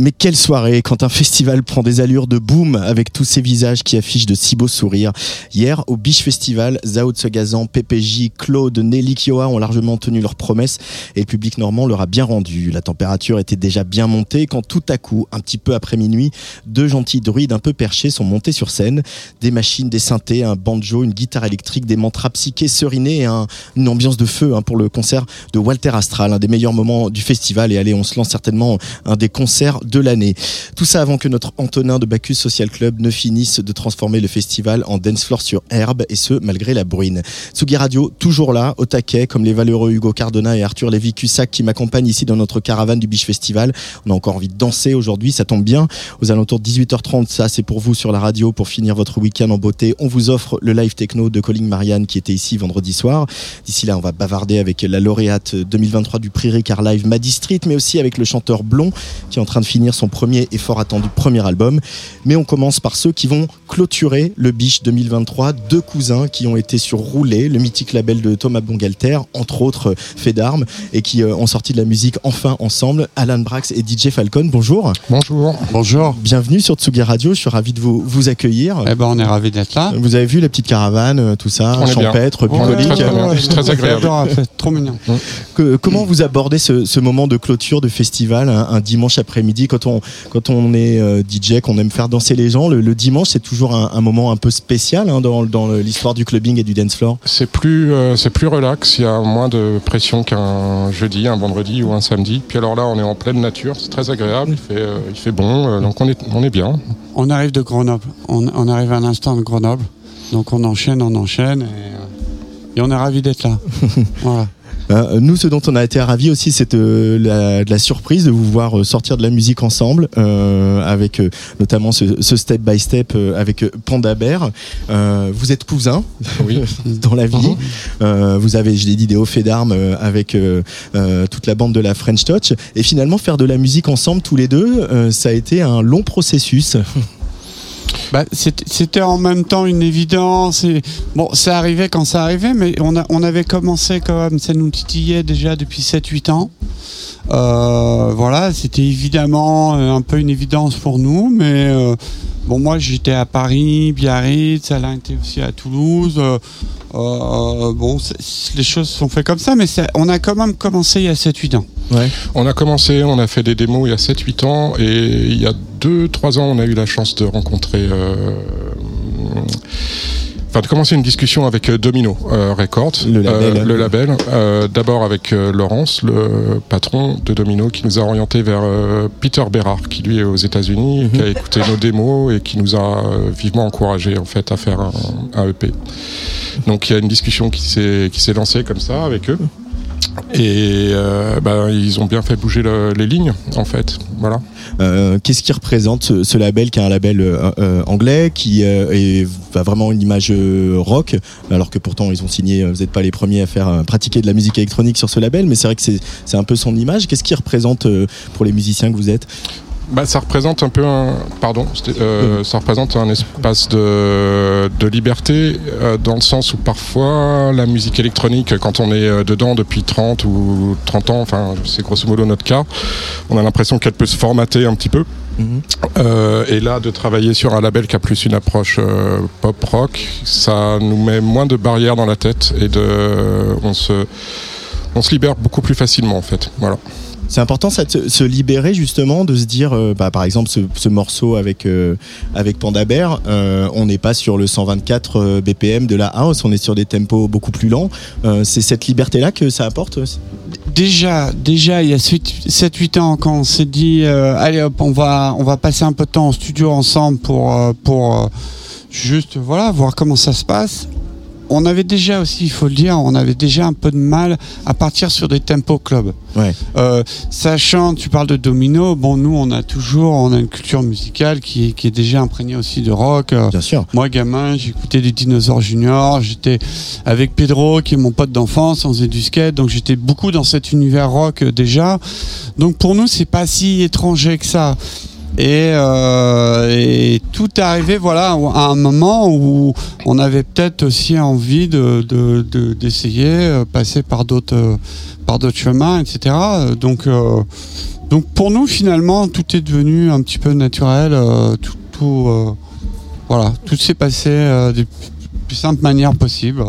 Mais quelle soirée quand un festival prend des allures de boom avec tous ces visages qui affichent de si beaux sourires. Hier, au Biche Festival, Zao Tsegazan, PPJ, Claude, Nelly Kioa ont largement tenu leurs promesses et le public normand leur a bien rendu. La température était déjà bien montée quand tout à coup, un petit peu après minuit, deux gentils druides un peu perchés sont montés sur scène. Des machines, des synthés, un banjo, une guitare électrique, des mantras psychés serinés et un- une ambiance de feu hein, pour le concert de Walter Astral, un des meilleurs moments du festival. Et allez, on se lance certainement un des concerts de l'année. Tout ça avant que notre Antonin de Bacchus Social Club ne finisse de transformer le festival en dance floor sur herbe, et ce, malgré la bruine. Tsugi Radio, toujours là, au taquet, comme les valeureux Hugo Cardona et Arthur Lévy-Cussac qui m'accompagnent ici dans notre caravane du Biche Festival. On a encore envie de danser aujourd'hui, ça tombe bien. Aux alentours de 18h30, ça c'est pour vous sur la radio pour finir votre week-end en beauté. On vous offre le live techno de Colin Marianne qui était ici vendredi soir. D'ici là, on va bavarder avec la lauréate 2023 du prix Ricard Live Maddy Street, mais aussi avec le chanteur Blond qui est en train de finir son premier et fort attendu premier album. Mais on commence par ceux qui vont clôturer le Biche 2023. Deux cousins qui ont été sur Roulé, le mythique label de Thomas Bongalter, entre autres fait d'armes, et qui euh, ont sorti de la musique enfin ensemble. Alan Brax et DJ Falcon, bonjour. Bonjour. Bonjour. Bienvenue sur Tsugi Radio, je suis ravi de vous, vous accueillir. Eh ben, on est ravis d'être là. Vous avez vu la petite caravane, euh, tout ça, On est bien. champêtre, Ouais, bucolique. très, très bien. C'est très agréable. trop mignon. Que- comment vous abordez ce, ce moment de clôture de festival un, un dimanche après-midi quand on quand on est euh, DJ qu'on aime faire danser les gens le, le dimanche c'est toujours un, un moment un peu spécial hein, dans, dans l'histoire du clubbing et du dance floor C'est plus, euh, c'est plus relax, il y a moins de pression qu'un jeudi, un vendredi ou un samedi. Puis alors là, on est en pleine nature, c'est très agréable, il fait, euh, il fait bon, euh, donc on est, on est bien. On arrive de Grenoble. On, on arrive à l'instant de Grenoble. Donc on enchaîne, on enchaîne. Et, et on est ravis d'être là. voilà. Euh, nous ce dont on a été ravis aussi c'est euh, la, de la surprise de vous voir euh, sortir de la musique ensemble euh, avec notamment ce, ce step by step avec Panda Bear Euh, vous êtes cousins Oui. dans la vie. Euh, vous avez, je l'ai dit, des hauts faits d'armes avec toute la bande de la French Touch. Et finalement, faire de la musique ensemble tous les deux, euh, ça a été un long processus. Bah, c'était en même temps une évidence. Bon, ça arrivait quand ça arrivait, mais on, a, on avait commencé quand même, ça nous titillait déjà depuis 7-8 ans. Euh, voilà, c'était évidemment euh, un peu une évidence pour nous, mais euh, bon, moi j'étais à Paris, Biarritz, Alain était aussi à Toulouse. Euh, euh, bon, les choses se sont faites comme ça, mais ça- on a quand même commencé il y a 7-8 ans. On a commencé, on a fait des démos il y a 7-8 ans, et il y a 2-3 ans, on a eu la chance de rencontrer. euh, Enfin, de commencer une discussion avec euh, Domino euh, Records, Le label. Euh, le label. Euh, D'abord avec Laurence, le patron de Domino, qui nous a orienté vers Peter Berard, qui lui est aux États-Unis, qui a écouté nos démos et qui nous a vivement encouragé en fait à faire un, un EP. Donc il y a une discussion qui s'est qui s'est lancée comme ça avec eux. Et euh, ben, ils ont bien fait bouger le- les lignes, en fait. Voilà. Euh, Qu'est-ce qui représente ce, label qui est un label euh, euh, anglais, qui a vraiment une image rock, alors que pourtant ils ont signé, vous n'êtes pas les premiers à faire pratiquer de la musique électronique sur ce label, mais c'est vrai que c'est un peu son image. Qu'est-ce qui représente pour les musiciens que vous êtes? Bah, ça représente un peu un, pardon, euh, ça représente un espace de, de liberté euh, dans le sens où parfois la musique électronique, quand on est euh, dedans depuis 30 ou 30 ans, enfin c'est grosso modo notre cas, on a l'impression qu'elle peut se formater un petit peu. Mhm. Euh, et là, de travailler sur un label qui a plus une approche euh, pop rock, ça nous met moins de barrières dans la tête et de, on se, on se libère beaucoup plus facilement en fait. Voilà. C'est important de se- libérer justement, de se dire, euh, bah, par exemple, ce, ce morceau avec euh, avec Panda Bear, euh, on n'est pas sur le 124 euh, BPM de la house, on est sur des tempos beaucoup plus lents. C'est cette liberté-là que ça apporte. Déjà, déjà, il y a 7-8 ans, quand on s'est dit, allez hop, on va, on va passer un peu de temps en studio ensemble pour, pour juste, voilà, voir comment ça se passe. On avait déjà aussi, il faut le dire, on avait déjà un peu de mal à partir sur des tempos club. Ouais. Euh, sachant, tu parles de domino, bon, nous, on a toujours, on a une culture musicale qui, est- qui est déjà imprégnée aussi de rock. euh, Bien sûr. moi, gamin, j'écoutais des Dinosaures Junior. J'étais avec Pedro, qui est mon pote d'enfance. On faisait du skate, donc j'étais beaucoup dans cet univers rock euh, déjà. Donc pour nous, c'est pas si étranger que ça. Et, euh, et tout est arrivé, voilà, à un moment où on avait peut-être aussi envie de de- de- d'essayer, euh, passer par d'autres euh, par d'autres chemins, etc. Donc donc pour nous, finalement, tout est devenu un petit peu naturel. tout, voilà, tout s'est passé des plus simples manières possibles.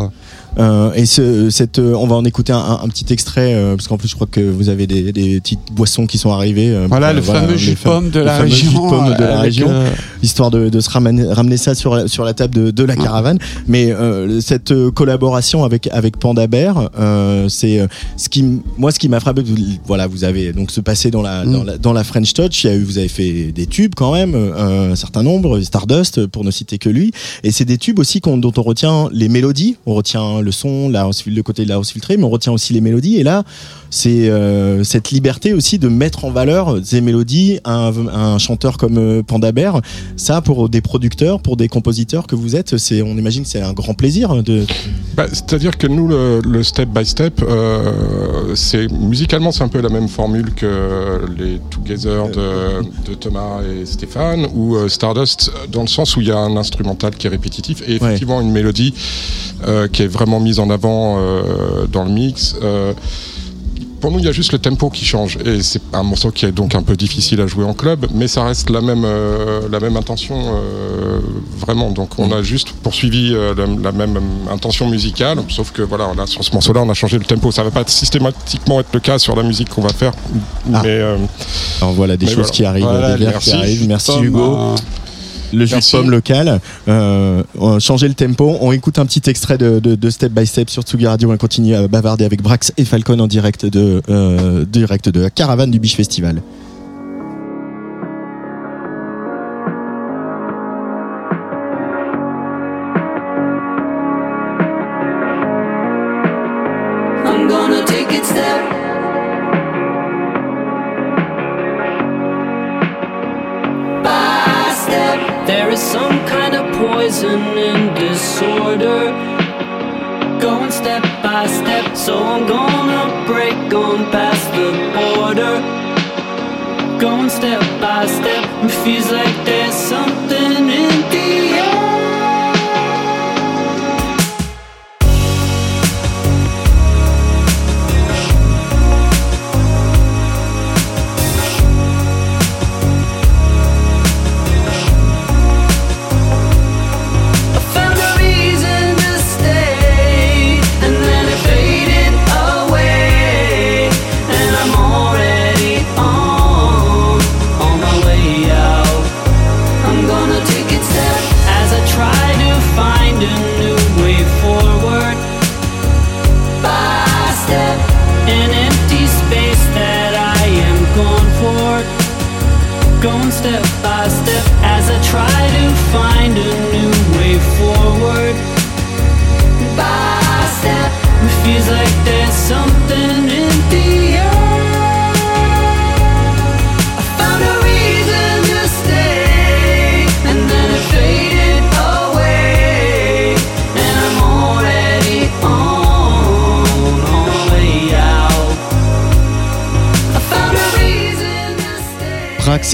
Euh, et ce, cette, euh, on va en écouter un, un- un petit extrait euh, parce qu'en plus je crois que vous avez des, des petites boissons qui sont arrivées. euh, Voilà euh, le fameux jus pomme de le la fameux jus de région. pomme de la région. euh, histoire de, de se ramener, ramener ça sur, la- sur la table de, de la caravane. Mais euh, cette collaboration avec, avec Panda Bear, euh, c'est euh, ce qui, moi, ce qui m'a frappé. vous- Voilà, vous avez donc se passer dans la, Mm. dans la, dans la French Touch. Il y a eu, vous avez fait des tubes quand même, euh, un certain nombre, Stardust pour ne citer que lui. Et c'est des tubes aussi dont on retient les mélodies, on retient le son, la house, le côté de la house filtrée, mais on retient aussi les mélodies. Et là, c'est euh, cette liberté aussi de mettre en valeur ces mélodies. Un, un chanteur comme euh, Panda Bear, ça pour des producteurs, pour des compositeurs que vous êtes, c'est, on imagine que c'est un grand plaisir de. Bah, C'est-à-dire que nous, le, le step by step, euh, c'est musicalement, c'est un peu la même formule que les Together de, de Thomas et Stéphane ou euh, Stardust, dans le sens où il y a un instrumental qui est répétitif et effectivement une mélodie qui est vraiment mise en avant euh, dans le mix. Euh, pour nous, il y a juste le tempo qui change et c'est un morceau qui est donc un peu difficile à jouer en club, mais ça reste la même euh, la même intention euh, vraiment. Donc on a juste poursuivi euh, la, la même intention musicale, sauf que voilà, là sur ce morceau-là, on a changé le tempo. Ça va pas systématiquement être le cas sur la musique qu'on va faire, Ah. mais euh, Alors voilà des choses voilà. qui arrivent, Voilà, des vers merci. qui arrivent. Merci Hugo. Le jus de pomme local. Euh, changé le tempo. On écoute un petit extrait de, de, de Step by Step sur Tsugi Radio. On continue à bavarder avec Brax et Falcon en direct de, euh, direct de la caravane du Biche Festival.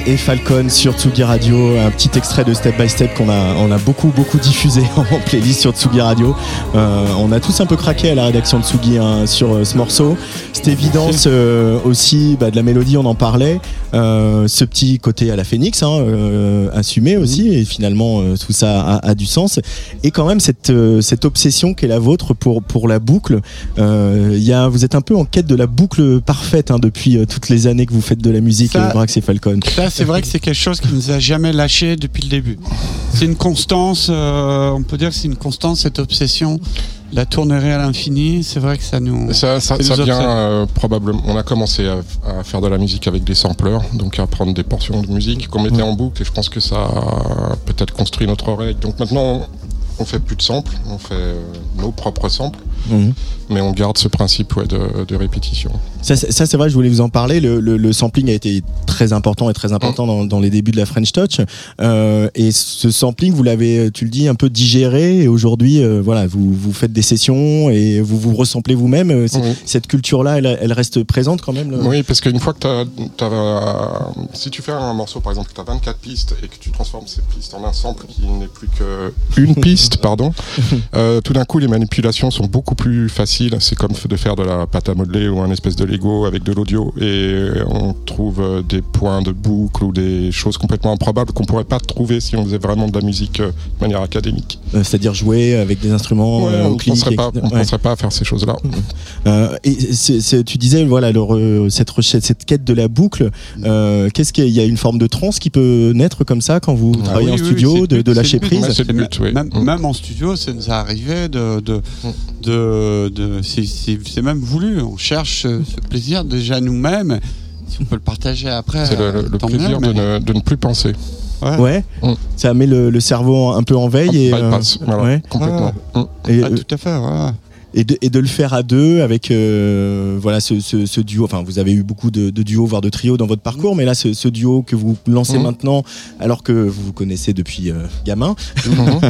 Et Falcon sur Tsugi Radio, un petit extrait de Step by Step qu'on a, on a beaucoup beaucoup diffusé en playlist sur Tsugi Radio. Euh, on a tous un peu craqué à la rédaction de Tsugi hein, sur euh, ce morceau. Cette évidence euh, aussi bah, de la mélodie, on en parlait. Euh, ce petit côté à la Phoenix, hein, euh, assumé aussi, et finalement euh, tout ça a, a du sens. Et quand même cette, cette obsession qui est la vôtre pour, pour la boucle. Y a, vous êtes un peu en quête de la boucle parfaite hein, depuis toutes les années que vous faites de la musique, Ça- Brax et Falcon. Ça, c'est vrai que c'est quelque chose qui nous a jamais lâché depuis le début. C'est une constance, on peut dire que c'est une constance, cette obsession. La tournerie à l'infini, c'est vrai que ça nous. Ça, ça, Ça vient euh, probablement. On a commencé à, à faire de la musique avec des sampleurs, donc à prendre des portions de musique qu'on mettait en boucle, et je pense que ça a peut-être construit notre oreille. Donc maintenant, on fait plus de samples, on fait euh, nos propres samples, Mhm. mais on garde ce principe ouais, de, de répétition. Ça, c'est- ça, c'est vrai, je voulais vous en parler. Le, le- le sampling a été très important et très important dans, dans les débuts de la French Touch. Euh, et ce sampling, vous l'avez, tu le dis, un peu digéré. Et aujourd'hui, euh, voilà, vous, vous faites des sessions et vous vous ressemblez vous-même. Euh. Cette culture-là, elle, elle reste présente quand même. Oui, parce qu'une fois que tu as, Si tu fais un morceau, par exemple, que tu as 24 pistes et que tu transformes ces pistes en un sample qui n'est plus que une piste, pardon, euh, tout d'un coup, les manipulations sont beaucoup plus faciles. C'est comme de faire de la pâte à modeler ou un espèce de Lego avec de l'audio. Et on trouve euh, des points de boucle ou des choses complètement improbables qu'on pourrait pas trouver si on faisait vraiment de la musique euh, de manière académique. Euh, C'est-à-dire jouer avec des instruments Ouais, euh, on ne penserait, pas, etc. on Ouais. penserait pas à faire ces choses-là. Euh, et tu disais voilà le cette recherche, cette quête de la boucle. euh, Qu'est-ce qu'il y a Il y a une forme de transe qui peut naître comme ça quand vous Ah travaillez oui, en oui, studio, de, but, de c'est lâcher prise. Ouais, c'est le but, oui. Même, Mm. même en studio, ça nous est arrivé de. de, Mm. De, de- c'est- même voulu. On cherche euh, ce plaisir déjà nous-mêmes. Si on peut le partager après. C'est le, le- le tant plaisir mieux, de, ne, de ne plus penser. Ouais. Ouais, Mm. ça met le, le cerveau un peu en veille et, euh, bypass, voilà, ouais. complètement. Mm. et, Ah, euh, tout à fait, ouais. Et de, et de le faire à deux avec euh, voilà ce, ce, ce duo. Enfin, vous avez eu beaucoup de, de duos, voire de trios dans votre parcours, mais là, ce, ce duo que vous lancez Mhm. maintenant, alors que vous vous connaissez depuis euh, gamin, Mhm.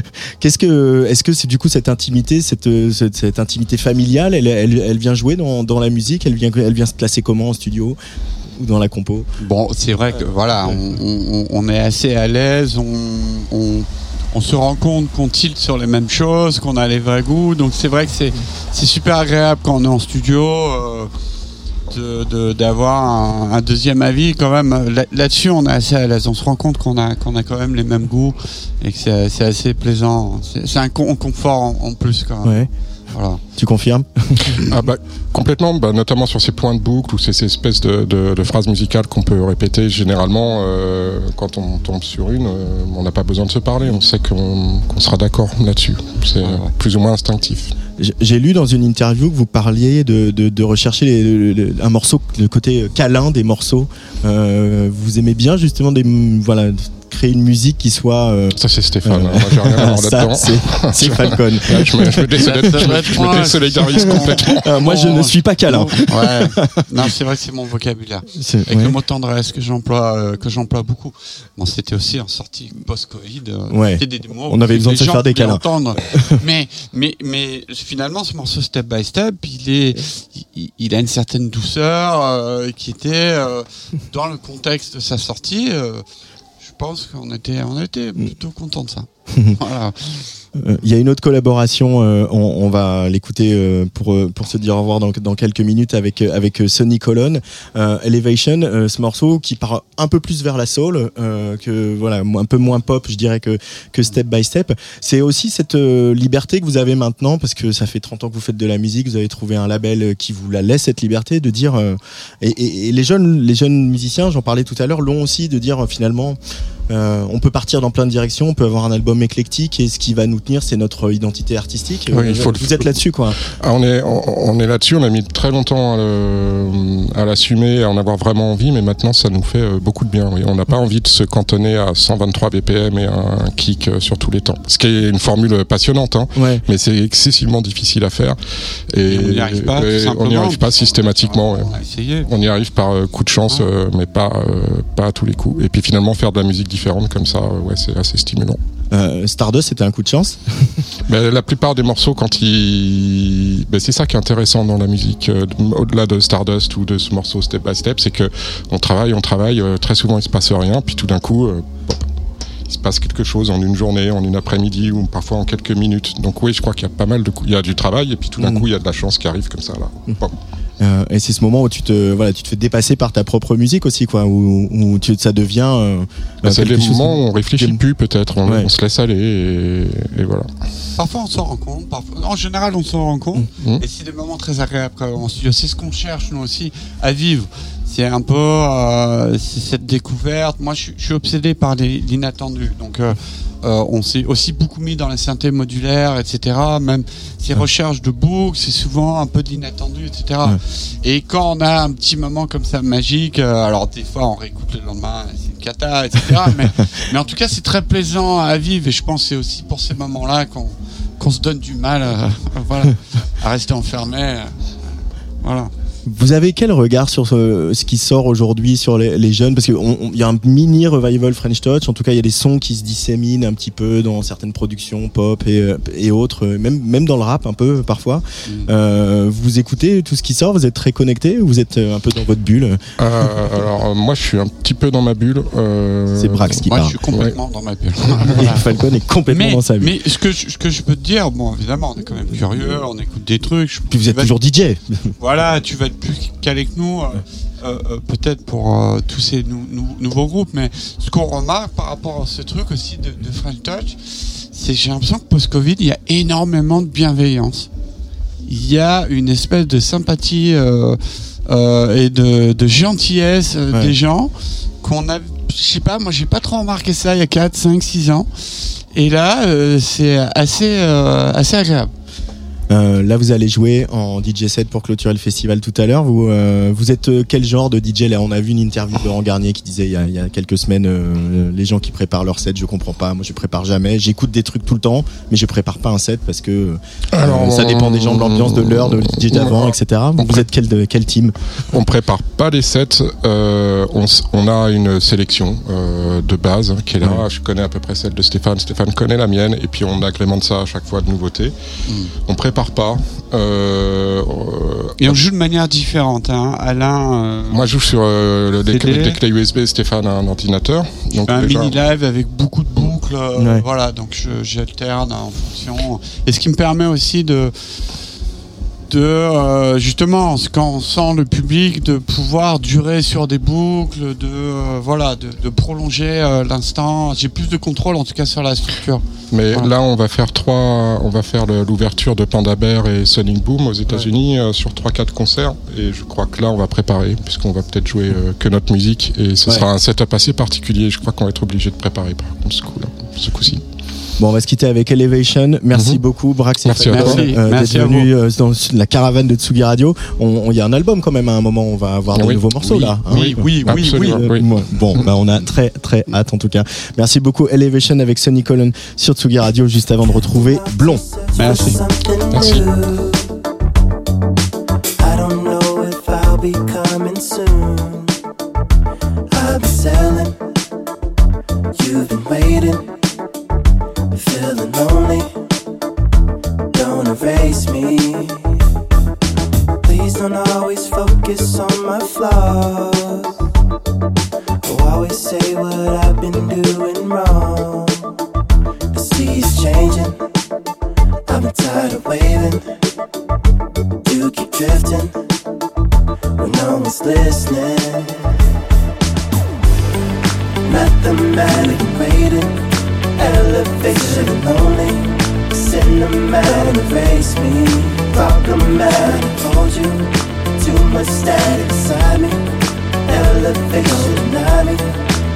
qu'est-ce que, est-ce que c'est du coup cette intimité, cette, cette, cette intimité familiale, elle, elle, elle vient jouer dans, dans la musique, elle vient, elle vient se placer comment en studio ou dans la compo? Bon, c'est vrai que voilà, on, on- on est assez à l'aise, on, on, on se rend compte qu'on tilte sur les mêmes choses, qu'on a les vrais goûts, donc c'est vrai que c'est super agréable quand on est en studio. euh, d'avoir un, deuxième avis quand même Là- là-dessus on est assez à l'aise on se rend compte qu'on a qu'on a quand même les mêmes goûts et que c'est assez plaisant c'est un con- confort en, plus quand même. Voilà Tu confirmes Ah bah, complètement, bah, notamment sur ces points de boucle ou ces, ces espèces de, de- de phrases musicales qu'on peut répéter généralement euh, quand on tombe sur une, euh, on n'a pas besoin de se parler, on sait qu'on sera d'accord là-dessus. C'est Ah ouais. plus ou moins instinctif. J'ai- J'ai lu dans une interview que vous parliez de, de, de rechercher les- le- le- un morceau, le côté câlin des morceaux. Euh, vous aimez bien justement des, voilà, créer une musique qui soit. euh, Ça c'est Stéphane, Euh, moi j'ai rien à voir ça, là-dedans. c'est Falcon. Je me, je me désolidarise- complètement. Euh, moi, je ne suis pas câlin. ouais non c'est vrai que c'est mon vocabulaire avec ouais. le mot tendresse que j'emploie euh, que j'emploie beaucoup bon c'était aussi en sortie post-Covid euh, Ouais. c'était des, des mots On avait besoin de se faire des câlins. entendre. mais mais mais finalement ce morceau Step by Step il est il, il a une certaine douceur euh, qui était euh, dans le contexte de sa sortie euh, pense qu'on était on était plutôt content de ça. Voilà Il y a une autre collaboration, euh, on, on va l'écouter euh, pour, euh, pour se dire au revoir dans, dans quelques minutes avec, euh, avec euh, Sonny Colon. Euh, Elevation, euh, ce morceau qui part un peu plus vers la soul, euh, que voilà, un peu moins pop, je dirais, que, que Step by Step. C'est aussi cette euh, liberté que vous avez maintenant, parce que ça fait 30 ans que vous faites de la musique, vous avez trouvé un label euh, qui vous la laisse cette liberté de dire. euh, et, et- et les, jeunes, les jeunes musiciens, j'en parlais tout à l'heure, l'ont aussi de dire euh, finalement. Euh, on peut partir dans plein de directions, on peut avoir un album éclectique et ce qui va nous tenir, c'est notre identité artistique. Oui, il faut le- vous êtes là-dessus, quoi. Ah, on est, on, on est là-dessus, on a mis très longtemps à le- à l'assumer, à en avoir vraiment envie, mais maintenant ça nous fait euh, beaucoup de bien. Oui. On n'a pas envie de se cantonner à 123 BPM et un kick euh, sur tous les temps. Ce qui est une formule passionnante, hein, Ouais. mais c'est excessivement difficile à faire. Et, Et on n'y arrive pas, tout et on simplement. n'y arrive pas systématiquement. ouais. on y arrive par coup de chance, mais pas, euh, pas à tous les coups. Et puis finalement, faire de la musique différentes comme ça, euh, ouais, c'est assez stimulant. Euh, Stardust, c'était un coup de chance? Mais la plupart des morceaux, quand ils, ben, c'est ça qui est intéressant dans la musique, euh, au-delà de Stardust ou de ce morceau Step by Step, c'est que on travaille, on travaille, euh, très souvent il se passe rien, puis tout d'un coup, pop, il se passe quelque chose en une journée, en une après-midi ou parfois en quelques minutes. Donc oui, je crois qu'il y a pas mal de, coups- il y a du travail et puis tout d'un Mhm. coup il y a de la chance qui arrive comme ça là. Pop. Euh, et c'est ce moment où tu te, voilà, tu te fais dépasser par ta propre musique aussi, quoi, où, où tu, ça devient. euh, Ben, euh, c'est chose- moments où on réfléchit Des- plus peut-être, on, Ouais. on se laisse aller et, et voilà. Parfois on s'en rend compte, parfois... en général on s'en rend compte, Mhm. et c'est des moments très agréables en studio. C'est ce qu'on cherche nous aussi à vivre. C'est un peu euh, cette découverte. Moi je, suis- obsédé par l'inattendu, donc euh, on s'est aussi beaucoup mis dans les synthés modulaires, etc. Même ces recherches de boucles, c'est souvent un peu d'inattendu, etc. Ouais. Et quand on a un petit moment comme ça magique, euh, alors des fois on réécoute le lendemain, c'est une cata, etc. mais, mais en tout cas c'est très plaisant à vivre et je pense que c'est aussi pour ces moments-là qu'on se donne du mal euh, voilà, à rester enfermé. voilà. Vous avez quel regard sur ce, ce qui sort aujourd'hui sur les, les jeunes? Parce qu'il y a un mini revival French Touch. En tout cas, il y a des sons qui se disséminent un petit peu dans certaines productions pop et, et autres, même, même dans le rap un peu parfois. Mm. Euh, vous écoutez tout ce qui sort? Vous êtes très connecté? Vous êtes euh, un peu dans votre bulle? Euh, alors moi je suis un petit peu dans ma bulle. euh, C'est Brax qui Moi je parle. suis complètement dans ma bulle. Et Falcon est complètement mais, dans sa bulle. mais ce que, je, ce que je peux te dire, bon évidemment on est quand même curieux, on écoute des trucs. je- Puis vous êtes toujours DJ. Voilà, tu vas plus calé que nous, euh, euh, euh, peut-être pour euh, tous ces nou- nou- nouveaux groupes, mais ce qu'on remarque par rapport à ce truc aussi de, de French Touch, c'est que j'ai l'impression que post-Covid, il y a énormément de bienveillance. Il y a une espèce de sympathie et de, de gentillesse Ouais. des gens qu'on a, je sais pas, moi j'ai pas trop remarqué ça il y a 4, 5, 6 ans. Et là, c'est assez, assez agréable. Euh, là, vous allez jouer en DJ set pour clôturer le festival tout à l'heure. Vous, euh, vous êtes euh, quel genre de DJ Là, on a vu une interview de Laurent Garnier qui disait il y a, il y a quelques semaines euh, les gens qui préparent leur set, je comprends pas. Moi, je prépare jamais. J'écoute des trucs tout le temps, mais je prépare pas un set parce que euh, Alors, ça dépend des gens, de l'ambiance, de l'heure, de DJ d'avant, etc. Vous, vous êtes quel, de- quel team? On prépare pas les sets, euh, on, on a une sélection euh, de base hein, qui est là. Ouais. Je connais à peu près celle de Stéphane, Stéphane connaît la mienne, et puis on agrémente ça à chaque fois de nouveautés. On prépare pas. euh, euh, Et on joue de manière différente. Hein. Alain, euh, moi, je joue sur euh, le- des, CD. clés- des clés USB. Stéphane a un ordinateur. Donc un déjà- mini live avec beaucoup de boucles. euh, Ouais. Voilà, donc j'alterne en fonction. Et ce qui me permet aussi de de euh, justement quand on sent le public de pouvoir durer sur des boucles de euh, voilà de, de prolonger euh, l'instant j'ai plus de contrôle en tout cas sur la structure Mais Voilà. là, on va faire trois, on va faire l'ouverture de Panda Bear et Sonic Boom aux États-Unis euh, sur trois quatre concerts. Et je crois que là, on va préparer puisqu'on va peut-être jouer que notre musique et ce Ouais. sera un setup assez particulier. Je crois qu'on va être obligé de préparer par contre ce coup-là, ce coup-ci. Bon, on va se quitter avec Elevation. Merci Mhm. beaucoup, Brax et Merci euh, Merci d'être venus euh, dans la caravane de Tsugi Radio. Il y a un album quand même à un moment. On va avoir de Oui. nouveaux morceaux oui, là. hein. oui, oui, oui, oui. Euh, oui. Bon, bah on a très très hâte en tout cas. Merci beaucoup Elevation avec Sonny Colon sur Tsugi Radio juste avant de retrouver Blond. merci Merci. I don't know if I'll be coming soon. I'll be selling. You've been waiting, feeling lonely. Don't erase me. Please don't always focus on my flaws. Or always say what I've been doing wrong. The sea's changing. I've been tired of waiting. You keep drifting when no one's listening. Mathematic equating, elevation lonely. Cinematic erase me. Problematic hold you. Too much static inside me. Elevation deny me.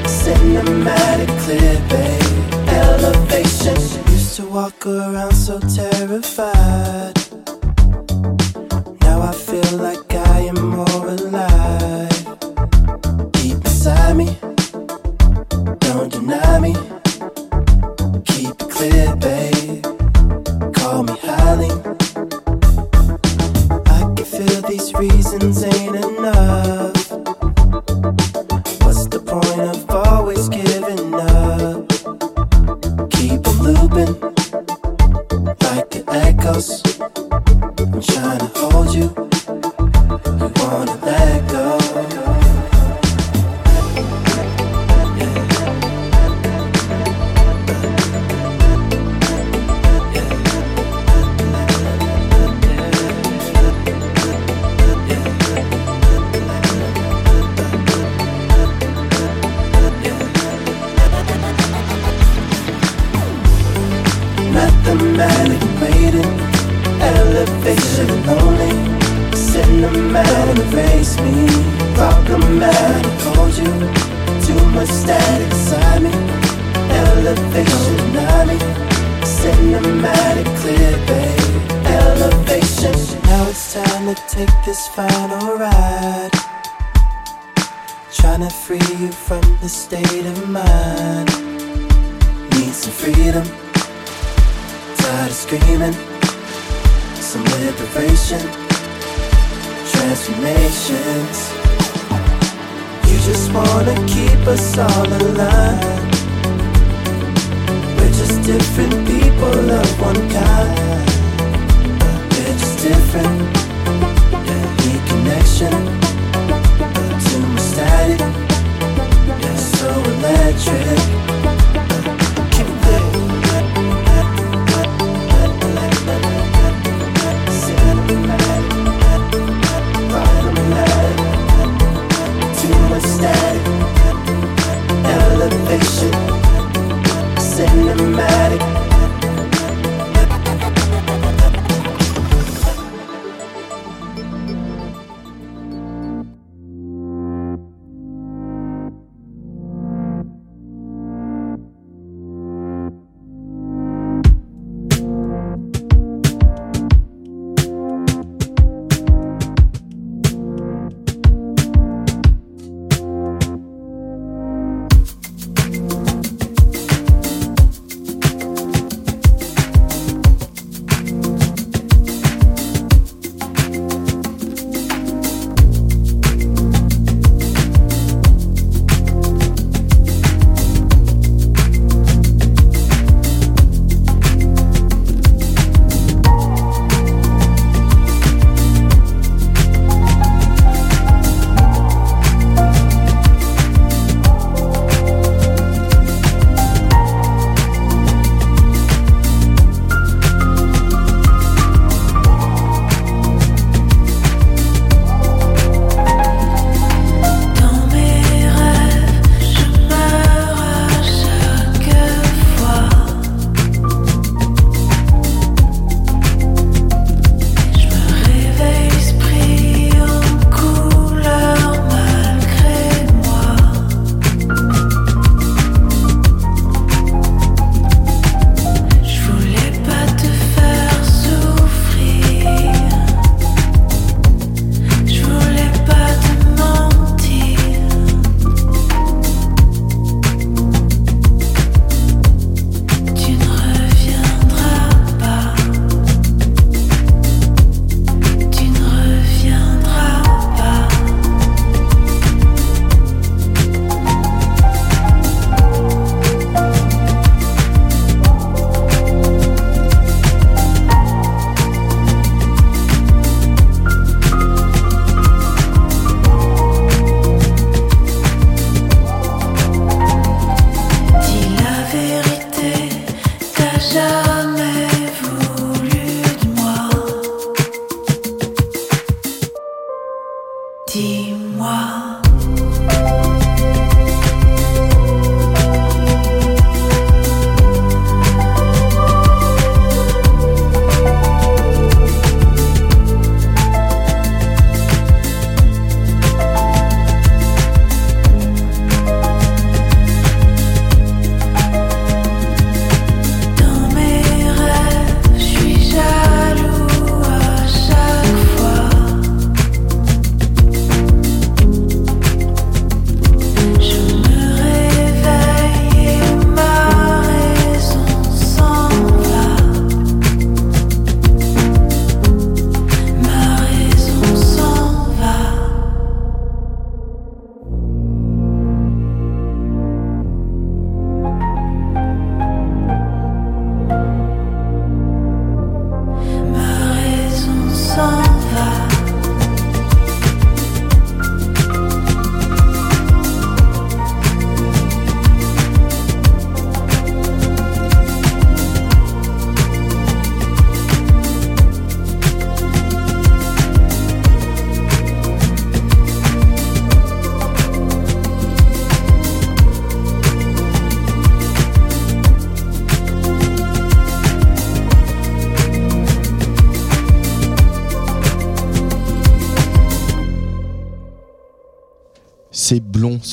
Cinematic clear, babe. Elevation. Used to walk around so terrified. State of mind. Need some freedom. Tired of screaming. Some liberation. Transformations. You just wanna keep us all aligned. We're just different people of one kind. We're just different. Need connection. Too much static. So electric. Keep Too much static. Elevation. Cinematic.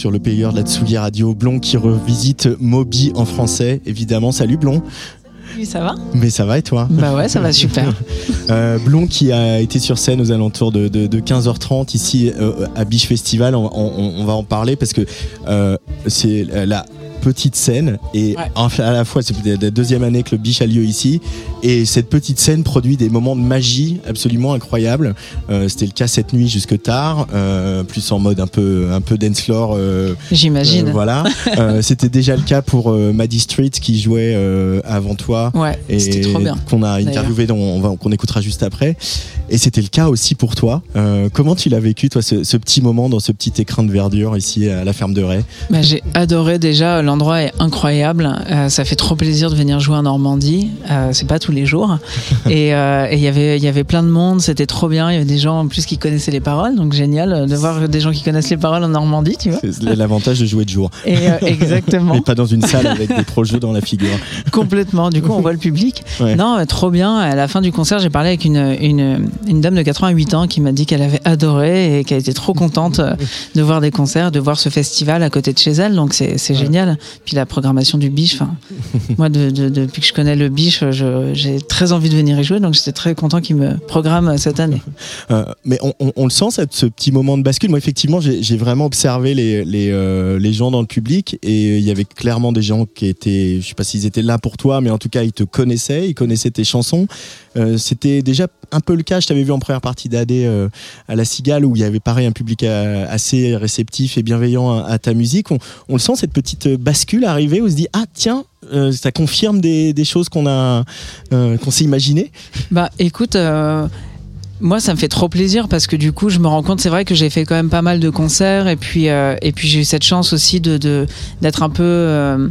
Sur le payeur de la Tsugi Radio. Blond qui revisite Moby en français, évidemment. Salut Blond. Oui, ça va Mais ça va et toi Bah ouais, ça va super. Euh, Blond qui a été sur scène aux alentours de, de- de 15h30 ici euh, à Biche Festival. On, on- on va en parler parce que euh, c'est la petite scène et Ouais. à la fois c'est la deuxième année que le Biche a lieu ici et cette petite scène produit des moments de magie absolument incroyables. Euh, C'était le cas cette nuit jusque tard, euh, plus en mode un peu un peu dance floor. euh, J'imagine. euh, voilà. Euh, C'était déjà le cas pour euh, Maddie Street qui jouait euh, avant toi Ouais, et c'était trop bien. qu'on a interviewé, dont on va- qu'on écoutera juste après. Et c'était le cas aussi pour toi. Euh, comment tu l'as vécu, toi, ce, ce petit moment dans ce petit écrin de verdure ici à la ferme de Ray? Bah, j'ai adoré déjà, l'endroit est incroyable. Euh, ça fait trop plaisir de venir jouer en Normandie. Euh, c'est pas tous les jours. et euh, il y avait il y avait plein de monde, c'était trop bien. Il y avait des gens en plus qui connaissaient les paroles, donc génial euh, de voir des gens qui connaissent les paroles en Normandie, tu vois. C'est l'avantage de jouer de jour. Et euh, exactement. Mais pas dans une salle avec des projets dans la figure. Complètement. Du coup, on voit le public. Ouais. Non, euh, trop bien. À la fin du concert, j'ai parlé avec une, une, une dame de 88 ans qui m'a dit qu'elle avait adoré et qu'elle était trop contente euh, de voir des concerts, de voir ce festival à côté de chez elle. Donc, c'est c'est génial. Puis la programmation du Biche. Enfin, moi, de- de- depuis que je connais le Biche, j'ai très envie de venir y jouer. Donc, j'étais très content qu'il me programme cette année. Euh, mais on, on- on le sent, cette- ce petit moment de bascule. Moi, effectivement, j'ai vraiment observé les, les, euh, les gens dans le public et il y avait clairement des gens qui étaient, je sais pas s'ils étaient là pour toi, mais en tout cas, ils te connaissaient, ils connaissaient tes chansons. Euh, C'était déjà un peu le cas. Je t'avais vu en première partie d'AD à la Cigale où il y avait pareil un public assez réceptif et bienveillant à, à ta musique. On, on le sent, cette petite bascule arriver où on se dit, ah tiens, euh, ça confirme des, des choses qu'on a, euh, qu'on s'est imaginées. Bah écoute, euh, moi ça me fait trop plaisir parce que du coup je me rends compte, c'est vrai que j'ai fait quand même pas mal de concerts et puis et puis j'ai eu cette chance aussi de d'être un peu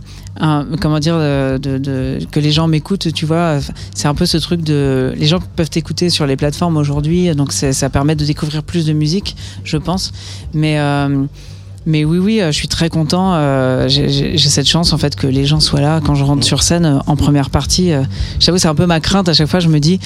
comment dire de, que les gens m'écoutent, tu vois. C'est un peu ce truc de les gens peuvent t'écouter sur les plateformes aujourd'hui, donc ça permet de découvrir plus de musique, je pense. Mais mais oui, oui, euh, je suis très content. euh, J'ai cette chance en fait que les gens soient là quand je rentre sur scène euh, en première partie. J'avoue, c'est un peu ma crainte. À chaque fois, je me dis,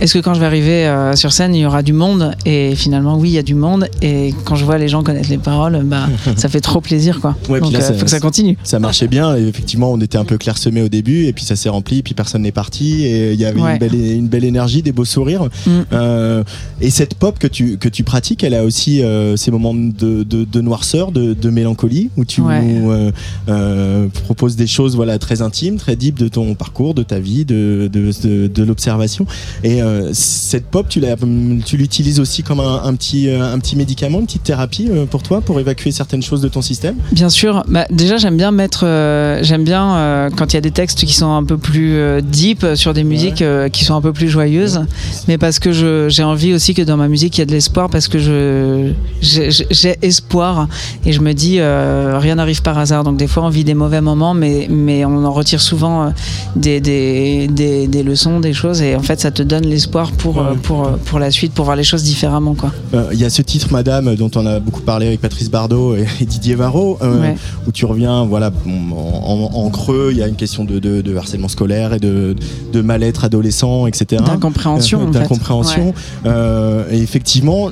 est-ce que quand je vais arriver sur scène, il y aura du monde? Et finalement, oui, il y a du monde. Et quand je vois les gens connaître les paroles, bah, ça fait trop plaisir, quoi. Ouais, puis Donc, là, euh, ça- faut que ça continue. ça marchait bien et effectivement on était un peu clairsemé au début et puis ça s'est rempli puis personne n'est parti et il y avait Ouais. une, belle, une belle énergie des beaux sourires Mm. Euh, et cette pop que tu, que tu pratiques elle a aussi euh, ces moments de, de, de noirceur de, de mélancolie où tu Ouais. nous euh, euh, proposes des choses voilà très intimes très deep de ton parcours de ta vie de, de, l'observation. Et euh, cette pop tu l'utilises aussi comme un, un petit, un petit médicament une petite thérapie pour toi pour évacuer certaines choses de ton système? Bien sûr. Bah, déjà, j'aime bien mettre, j'aime bien quand il y a des textes qui sont un peu plus deep sur des musiques qui sont un peu plus joyeuses, mais parce que je- j'ai envie aussi que dans ma musique il y a de l'espoir, parce que je j'ai j'ai espoir. Et je me dis euh, rien n'arrive par hasard. Donc des fois on vit des mauvais moments, mais mais on en retire souvent euh, des, des, des, des leçons, des choses, et en fait ça te donne l'espoir pour euh, pour pour la suite, pour voir les choses différemment, quoi. Euh, Il y a ce titre Madame dont on a beaucoup parlé avec Patrice Bardot et, et Didier Varro euh, Ouais. où tu reviens voilà en, en- en creux il y a une question de, de- de harcèlement scolaire et de, de mal-être adolescent etc D'incompréhension, d'incompréhension Ouais. Et effectivement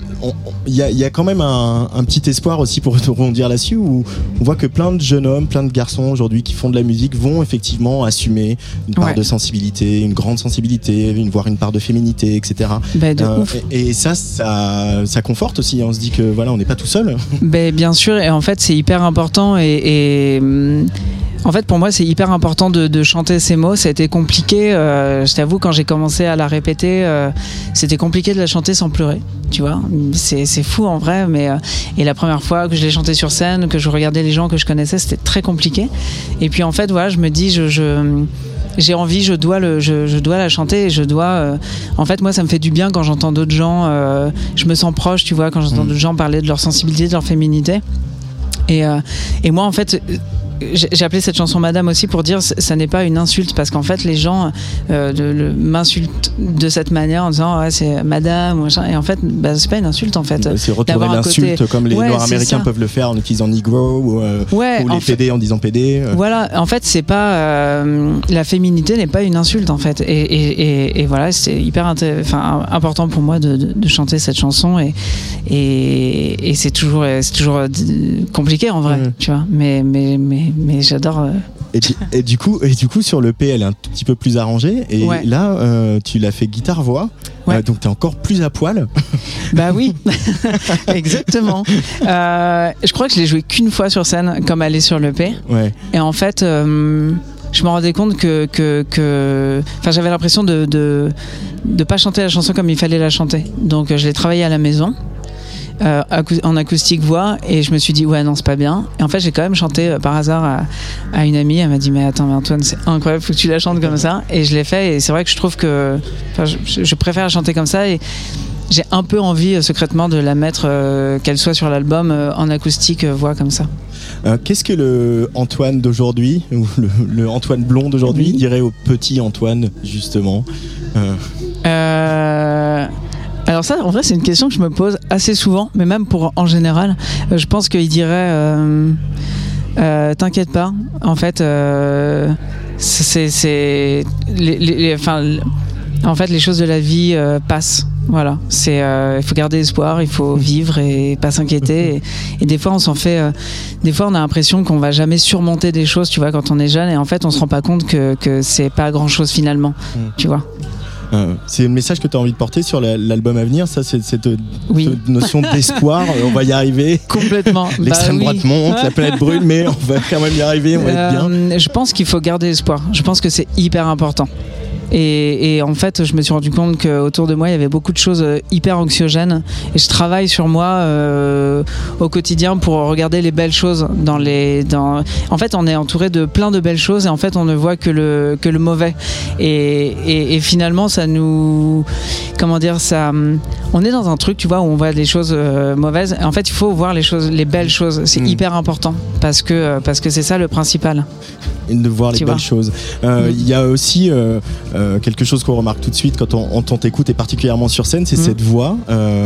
il y a, y a quand même un, un petit espoir aussi pour rebondir là-dessus où on voit que plein de jeunes hommes plein de garçons aujourd'hui qui font de la musique vont effectivement assumer une part Ouais. de sensibilité une grande sensibilité une voire une part de féminité etc Bah, de Euh, et, et ça, ça, ça conforte aussi. hein. On se dit que voilà, on n'est pas tout seul. Ben, bien sûr, et en fait c'est hyper important et, et, hum, en fait pour moi c'est hyper important de, de chanter ces mots. Ça a été compliqué, euh, je t'avoue quand j'ai commencé à la répéter, euh, c'était compliqué de la chanter sans pleurer. Tu vois, c'est fou en vrai, mais euh, et la première fois que je l'ai chanté sur scène, que je regardais les gens que je connaissais, c'était très compliqué. Et puis en fait voilà, je me dis je, je j'ai envie, je dois le, je, je dois la chanter je dois. euh, en fait, moi, ça me fait du bien quand j'entends d'autres gens. euh, je me sens proche, tu vois, quand j'entends d'autres gens parler de leur sensibilité, de leur féminité. Et, euh, et moi, en fait, j'ai appelé cette chanson Madame aussi pour dire c- ça n'est pas une insulte parce qu'en fait les gens euh, m'insultent de cette manière en disant ouais, c'est Madame et en fait bah, c'est pas une insulte en fait. C'est retourner l'insulte côté- comme les Ouais, Noirs américains ça. peuvent le faire en utilisant Negro ou, euh, Ouais, ou en les fait- PD en disant PD. euh. Voilà, en fait, c'est pas la féminité n'est pas une insulte en fait, et, et, et, et voilà, c'est hyper enfin, important pour moi de, de, de chanter cette chanson et c'est toujours c'est toujours compliqué en vrai, Mhm. tu vois, mais mais mais mais j'adore. euh, Et, du- et du coup, et du coup, sur le P, elle est un petit peu plus arrangée. Et Ouais. là, euh, tu l'as fait guitare-voix. Ouais. Euh, donc, t'es encore plus à poil. Bah oui, exactement. Je crois que je l'ai joué qu'une fois sur scène, comme elle est sur le P. Ouais. Et en fait, je me rendais compte que, que, que- enfin, j'avais l'impression de, de de pas chanter la chanson comme il fallait la chanter. Donc, je l'ai travaillé à la maison. Euh, en acoustique voix et je me suis dit ouais non c'est pas bien. Et en fait j'ai quand même chanté euh, par hasard à, à une amie elle m'a dit mais attends mais Antoine c'est incroyable faut que tu la chantes comme ça. Et je l'ai fait et c'est vrai que je trouve que je, je préfère chanter comme ça et j'ai un peu envie euh, secrètement de la mettre qu'elle soit sur l'album en acoustique voix comme ça. Qu'est-ce que le Antoine d'aujourd'hui, ou le, le Antoine blond d'aujourd'hui, Oui. dirait au petit Antoine, justement alors ça, en vrai, c'est une question que je me pose assez souvent, mais même pour en général, euh, je pense qu'il dirait, euh, euh, t'inquiète pas. En fait, euh, c'est, enfin, en fait, les choses de la vie passent. Voilà, c'est, euh, il faut garder espoir, il faut vivre et pas s'inquiéter. Et, et des fois, on s'en fait, euh, des fois, on a l'impression qu'on va jamais surmonter des choses, tu vois, quand on est jeune, et en fait, on se rend pas compte que, que c'est pas grand chose finalement, tu vois. Euh, c'est le message que tu as envie de porter sur la- l'album à venir, ça, c'est cette, Oui. cette notion d'espoir. euh, on va y arriver. Complètement. L'extrême Bah oui. droite monte, la planète brûle, mais on va quand même y arriver, on va être bien. Euh, je pense qu'il faut garder espoir. Je pense que c'est hyper important. Et, et en fait, je me suis rendu compte qu'autour de moi, il y avait beaucoup de choses euh, hyper anxiogènes. Et je travaille sur moi euh, au quotidien pour regarder les belles choses dans les. Dans... En fait, on est entouré de plein de belles choses et en fait, on ne voit que le que le mauvais. Et, et, et finalement, ça nous. Comment dire ça hum, On est dans un truc, tu vois, où on voit des choses euh, mauvaises. En fait, il faut voir les choses, les belles choses. C'est Mm. hyper important parce que euh, parce que c'est ça le principal. De voir les Tu belles vois. choses. Euh, Mm. Il y a aussi euh, euh, quelque chose qu'on remarque tout de suite quand on, on t'écoute et particulièrement sur scène, c'est Mm. cette voix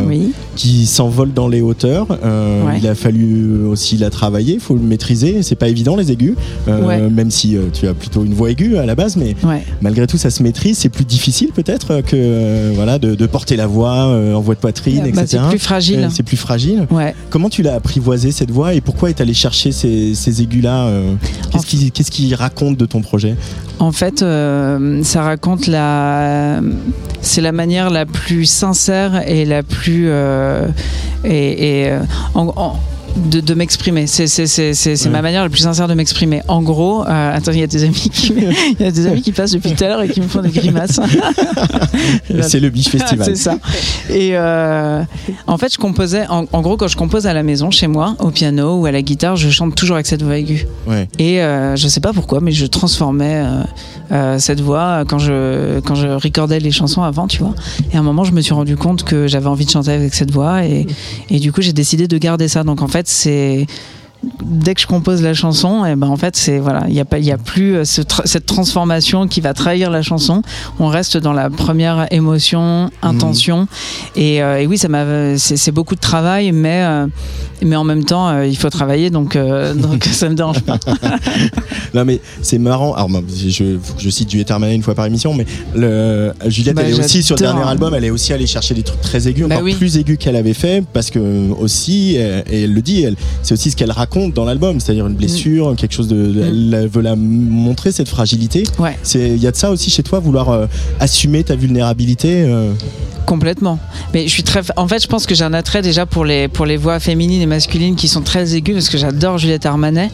Oui. qui s'envole dans les hauteurs. Ouais. Il a fallu aussi la travailler, il faut le maîtriser. C'est pas évident les aigus, Ouais. même si tu as plutôt une voix aiguë à la base, mais Ouais. malgré tout ça se maîtrise. C'est plus difficile peut-être que voilà de, de porter la voix en voix de poitrine, Bah, etc. c'est plus fragile. C'est plus fragile. Comment tu l'as apprivoisé cette voix et pourquoi est allé chercher ces, ces aigus-là euh, Qu'est-ce qui, qu'est-ce qui raconte de ton projet En fait, euh, ça raconte la. C'est la manière la plus sincère et la plus. euh, et, euh, de, de m'exprimer. C'est c'est- c'est- c'est- c'est Ouais. ma manière la plus sincère de m'exprimer. En gros, euh, attends, il y a des amis qui, il y a des amis qui passent depuis tout à l'heure et qui me font des grimaces. C'est le Biche Festival. C'est ça. Et euh, en fait, je composais. En, en gros, quand je compose à la maison, chez moi, au piano ou à la guitare, je chante toujours avec cette voix aiguë. Ouais. Et euh, je sais pas pourquoi, mais je transformais euh, cette voix quand je quand je recordais les chansons avant, tu vois. Et à un moment, je me suis rendu compte que j'avais envie de chanter avec cette voix, et, et du coup, j'ai décidé de garder ça. Donc en fait, c'est dès que je compose la chanson, et ben en fait c'est voilà, il y a pas, il y a plus euh, ce tra- cette transformation qui va trahir la chanson. On reste dans la première émotion, intention. Et, euh, et oui, ça m'a, c'est beaucoup de travail, mais euh, mais en même temps, euh, il faut travailler, donc donc ça me dérange pas. Non mais c'est marrant. Alors je, je cite Juliette Armanet une fois par émission, mais le, Juliette Bah, elle est aussi sur le dernier album, elle est aussi allée chercher des trucs très aigus, Bah encore oui. plus aigus qu'elle avait fait, parce que aussi, et elle le dit, c'est aussi ce qu'elle raconte dans l'album, c'est-à-dire une blessure, quelque chose de, elle veut la montrer cette fragilité. Ouais. Il y a de ça aussi chez toi, vouloir euh, assumer ta vulnérabilité. euh. Complètement. Mais je suis très. En fait, je pense que j'ai un attrait déjà pour les pour les voix féminines et masculines qui sont très aiguës parce que j'adore Juliette Armanet.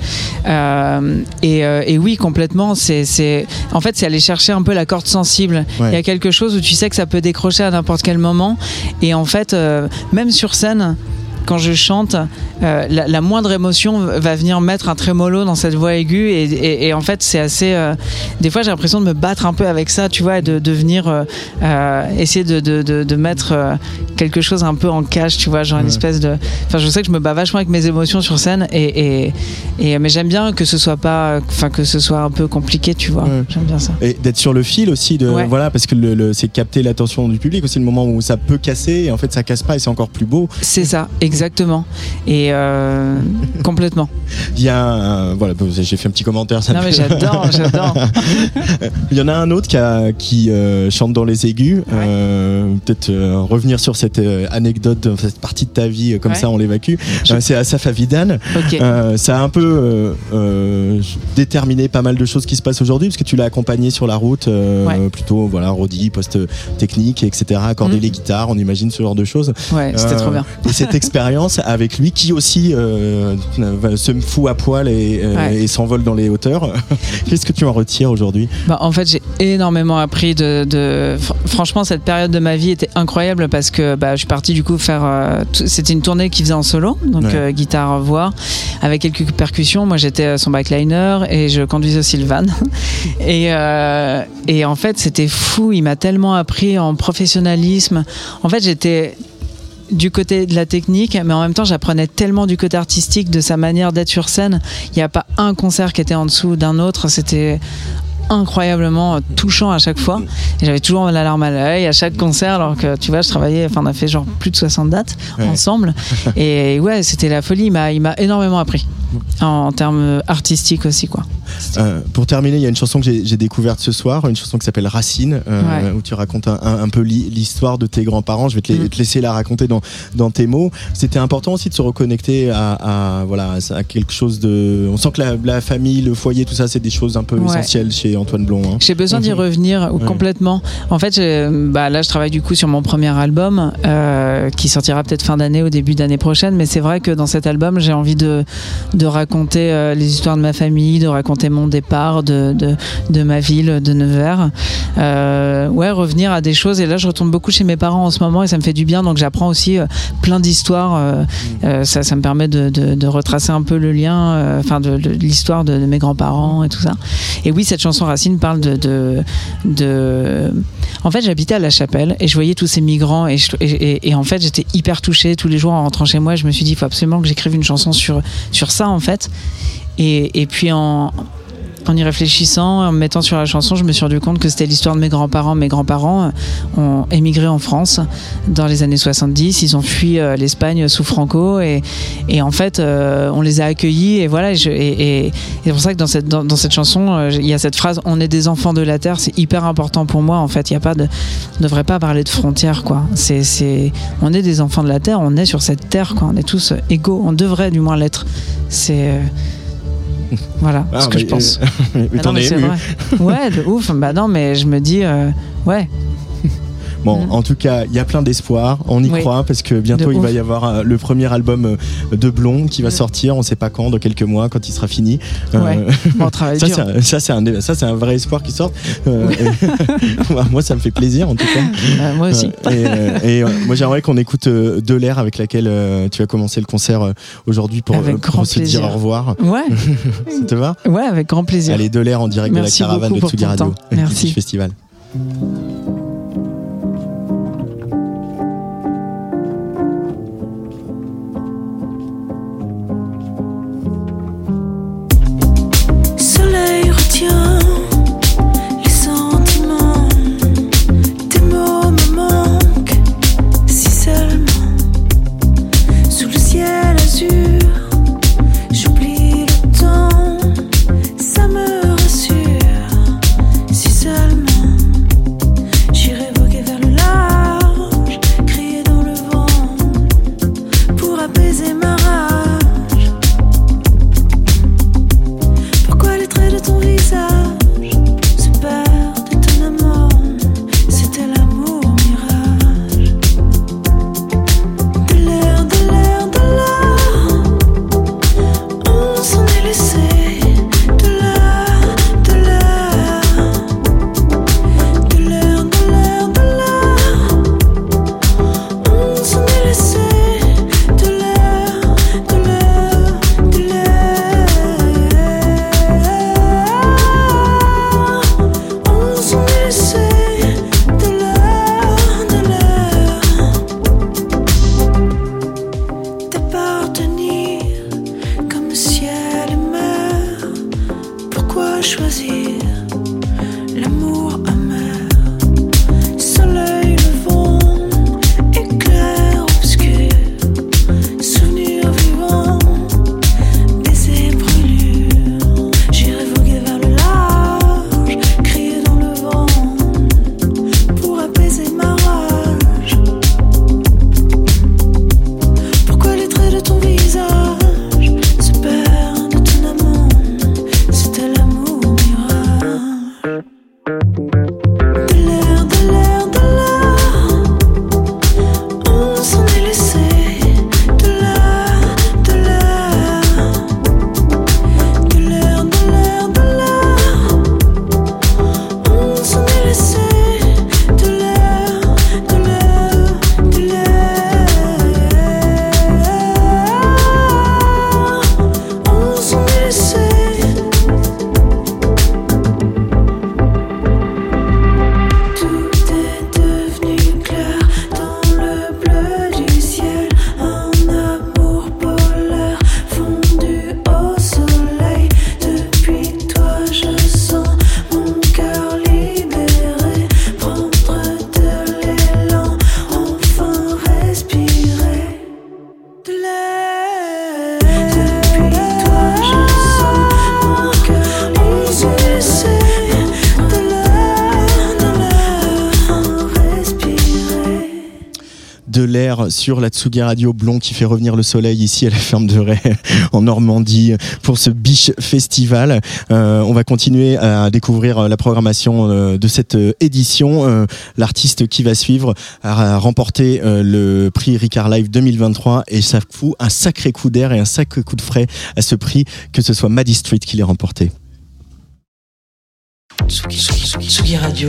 Euh, et, et oui, complètement. C'est. En fait, c'est aller chercher un peu la corde sensible. Ouais. Il y a quelque chose où tu sais que ça peut décrocher à n'importe quel moment. Et en fait, même sur scène. Quand je chante, euh, la, la moindre émotion va venir mettre un trémolo dans cette voix aiguë et, et- et en fait c'est assez. euh, des fois j'ai l'impression de me battre un peu avec ça, tu vois, et de, de venir euh, essayer de, de, de, de mettre quelque chose un peu en cache, tu vois, genre une espèce de. Enfin, je sais que je me bats vachement avec mes émotions sur scène et, et, et mais j'aime bien que ce soit pas, enfin que ce soit un peu compliqué, tu vois. Ouais. J'aime bien ça. Et d'être sur le fil aussi, de, Ouais. voilà, parce que le, le- c'est capter l'attention du public aussi, le moment où ça peut casser, et en fait ça casse pas et c'est encore plus beau. C'est ça, exactement. Et euh, complètement. Il y a un- voilà, bah, j'ai fait un petit commentaire. ça Non mais j'adore, j'adore. Il y en a un autre qui, a- qui euh, chante dans les aigus. Euh, Peut-être euh, revenir sur cette euh, anecdote, euh, cette partie de ta vie, euh, comme Ouais. ça on l'évacue. Euh, c'est Asaf Avidan. Euh, ça a un peu euh, euh, déterminé pas mal de choses qui se passent aujourd'hui, parce que tu l'as accompagné sur la route, euh, Ouais. plutôt voilà, Rodi, post-technique, etc., accorder Mm. les guitares, on imagine ce genre de choses. Ouais, c'était Euh, trop bien. Et cette expérience avec lui qui aussi euh, se fout à poil et, euh, Ouais. et s'envole dans les hauteurs. Qu'est-ce que tu en retires aujourd'hui? Bah, en fait, j'ai énormément appris de, de- fr- Franchement, cette période de ma vie était incroyable parce que bah, je suis partie du coup faire. euh, C'était une tournée qui faisait en solo, donc Ouais. euh, guitare, voix, avec quelques percussions. Moi, j'étais son backliner et je conduisais aussi le van. Et, et en fait, c'était fou. Il m'a tellement appris en professionnalisme. En fait, j'étais du côté de la technique, mais en même temps, j'apprenais tellement du côté artistique, de sa manière d'être sur scène. Il n'y a pas un concert qui était en dessous d'un autre. C'était incroyablement touchant à chaque fois. J'avais toujours la larme à l'œil à chaque concert, alors que tu vois, je travaillais, enfin, on a fait genre plus de 60 dates Ouais. ensemble. Et ouais, c'était la folie. Il m'a, il m'a énormément appris en, en termes artistiques aussi, quoi. Euh, pour terminer, il y a une chanson que j'ai découverte ce soir, une chanson qui s'appelle Racine, euh, Ouais. où tu racontes un, peu l'histoire de tes grands-parents. Je vais te, Mm. te laisser la raconter dans, dans tes mots. C'était important aussi de se reconnecter à, à, voilà, à quelque chose de. On sent que la, la famille, le foyer, tout ça, c'est des choses un peu Ouais. essentielles chez Antoine Blond. hein. J'ai besoin d'y Mhm. revenir Ouais. complètement. En fait, bah, là, je travaille du coup sur mon premier album euh, qui sortira peut-être fin d'année ou début d'année prochaine. Mais c'est vrai que dans cet album, j'ai envie de, de raconter les histoires de ma famille, de raconter mon départ de, de, de ma ville, de Nevers. Euh, ouais, revenir à des choses. Et là, je retourne beaucoup chez mes parents en ce moment et ça me fait du bien. Donc, j'apprends aussi euh, plein d'histoires. euh, euh, ça, ça me permet de, de, de retracer un peu le lien, enfin, de, l'histoire de, mes grands-parents et tout ça. Et oui, cette chanson Racine parle de. de, de... En fait, j'habitais à La Chapelle et je voyais tous ces migrants et, je- et, et- et en fait, j'étais hyper touchée tous les jours en rentrant chez moi. Je me suis dit, il faut absolument que j'écrive une chanson sur, sur ça, en fait. Et, puis en. Y réfléchissant, en me mettant sur la chanson, je me suis rendu compte que c'était l'histoire de mes grands-parents. Mes grands-parents euh, ont émigré en France dans les années 70. Ils ont fui euh, l'Espagne sous Franco et, en fait, euh, on les a accueillis et voilà. Et, c'est pour ça que dans cette, dans, cette chanson, il y a cette phrase "On est des enfants de la terre". C'est hyper important pour moi. En fait, il y a pas de, on devrait pas parler de frontières, quoi. C'est, on est des enfants de la terre. On est sur cette terre, quoi. On est tous égaux. On devrait du moins l'être. C'est voilà Ah, ce que mais, je pense. euh, mais Ah t'en mais es c'est ému. vrai. Ouais, de ouf. Bah non, mais je me dis, euh, ouais. Bon, Mm. en tout cas, il y a plein d'espoir. On y Oui. croit parce que bientôt il va y avoir euh, le premier album euh, de Blond qui va sortir. On sait pas quand, dans quelques mois, quand il sera fini. Euh, Ouais. Bon, on travaille Ça, c'est un, ça, vrai espoir qui sort. Euh, et- moi, ça me fait plaisir, en tout cas. Euh, moi aussi. Euh, et euh, et, euh, moi, j'aimerais qu'on écoute euh, De l'air avec laquelle euh, tu as commencé le concert euh, aujourd'hui pour, euh, pour se dire au revoir. Ouais, Ça te va? Ouais, avec grand plaisir. Allez, De l'air en direct Merci de la caravane de Tsugi Radio. Merci. du Festival. Sur la Tsugi Radio Blond qui fait revenir le soleil ici à la ferme de Ray en Normandie pour ce Biche Festival. Euh, on va continuer à découvrir euh, la programmation euh, de cette édition. L'artiste qui va suivre a remporté le prix Ricard Live 2023 et ça fout un sacré coup d'air et un sacré coup de frais à ce prix que ce soit Maddie Street qui l'ait remporté. Tsugi Radio.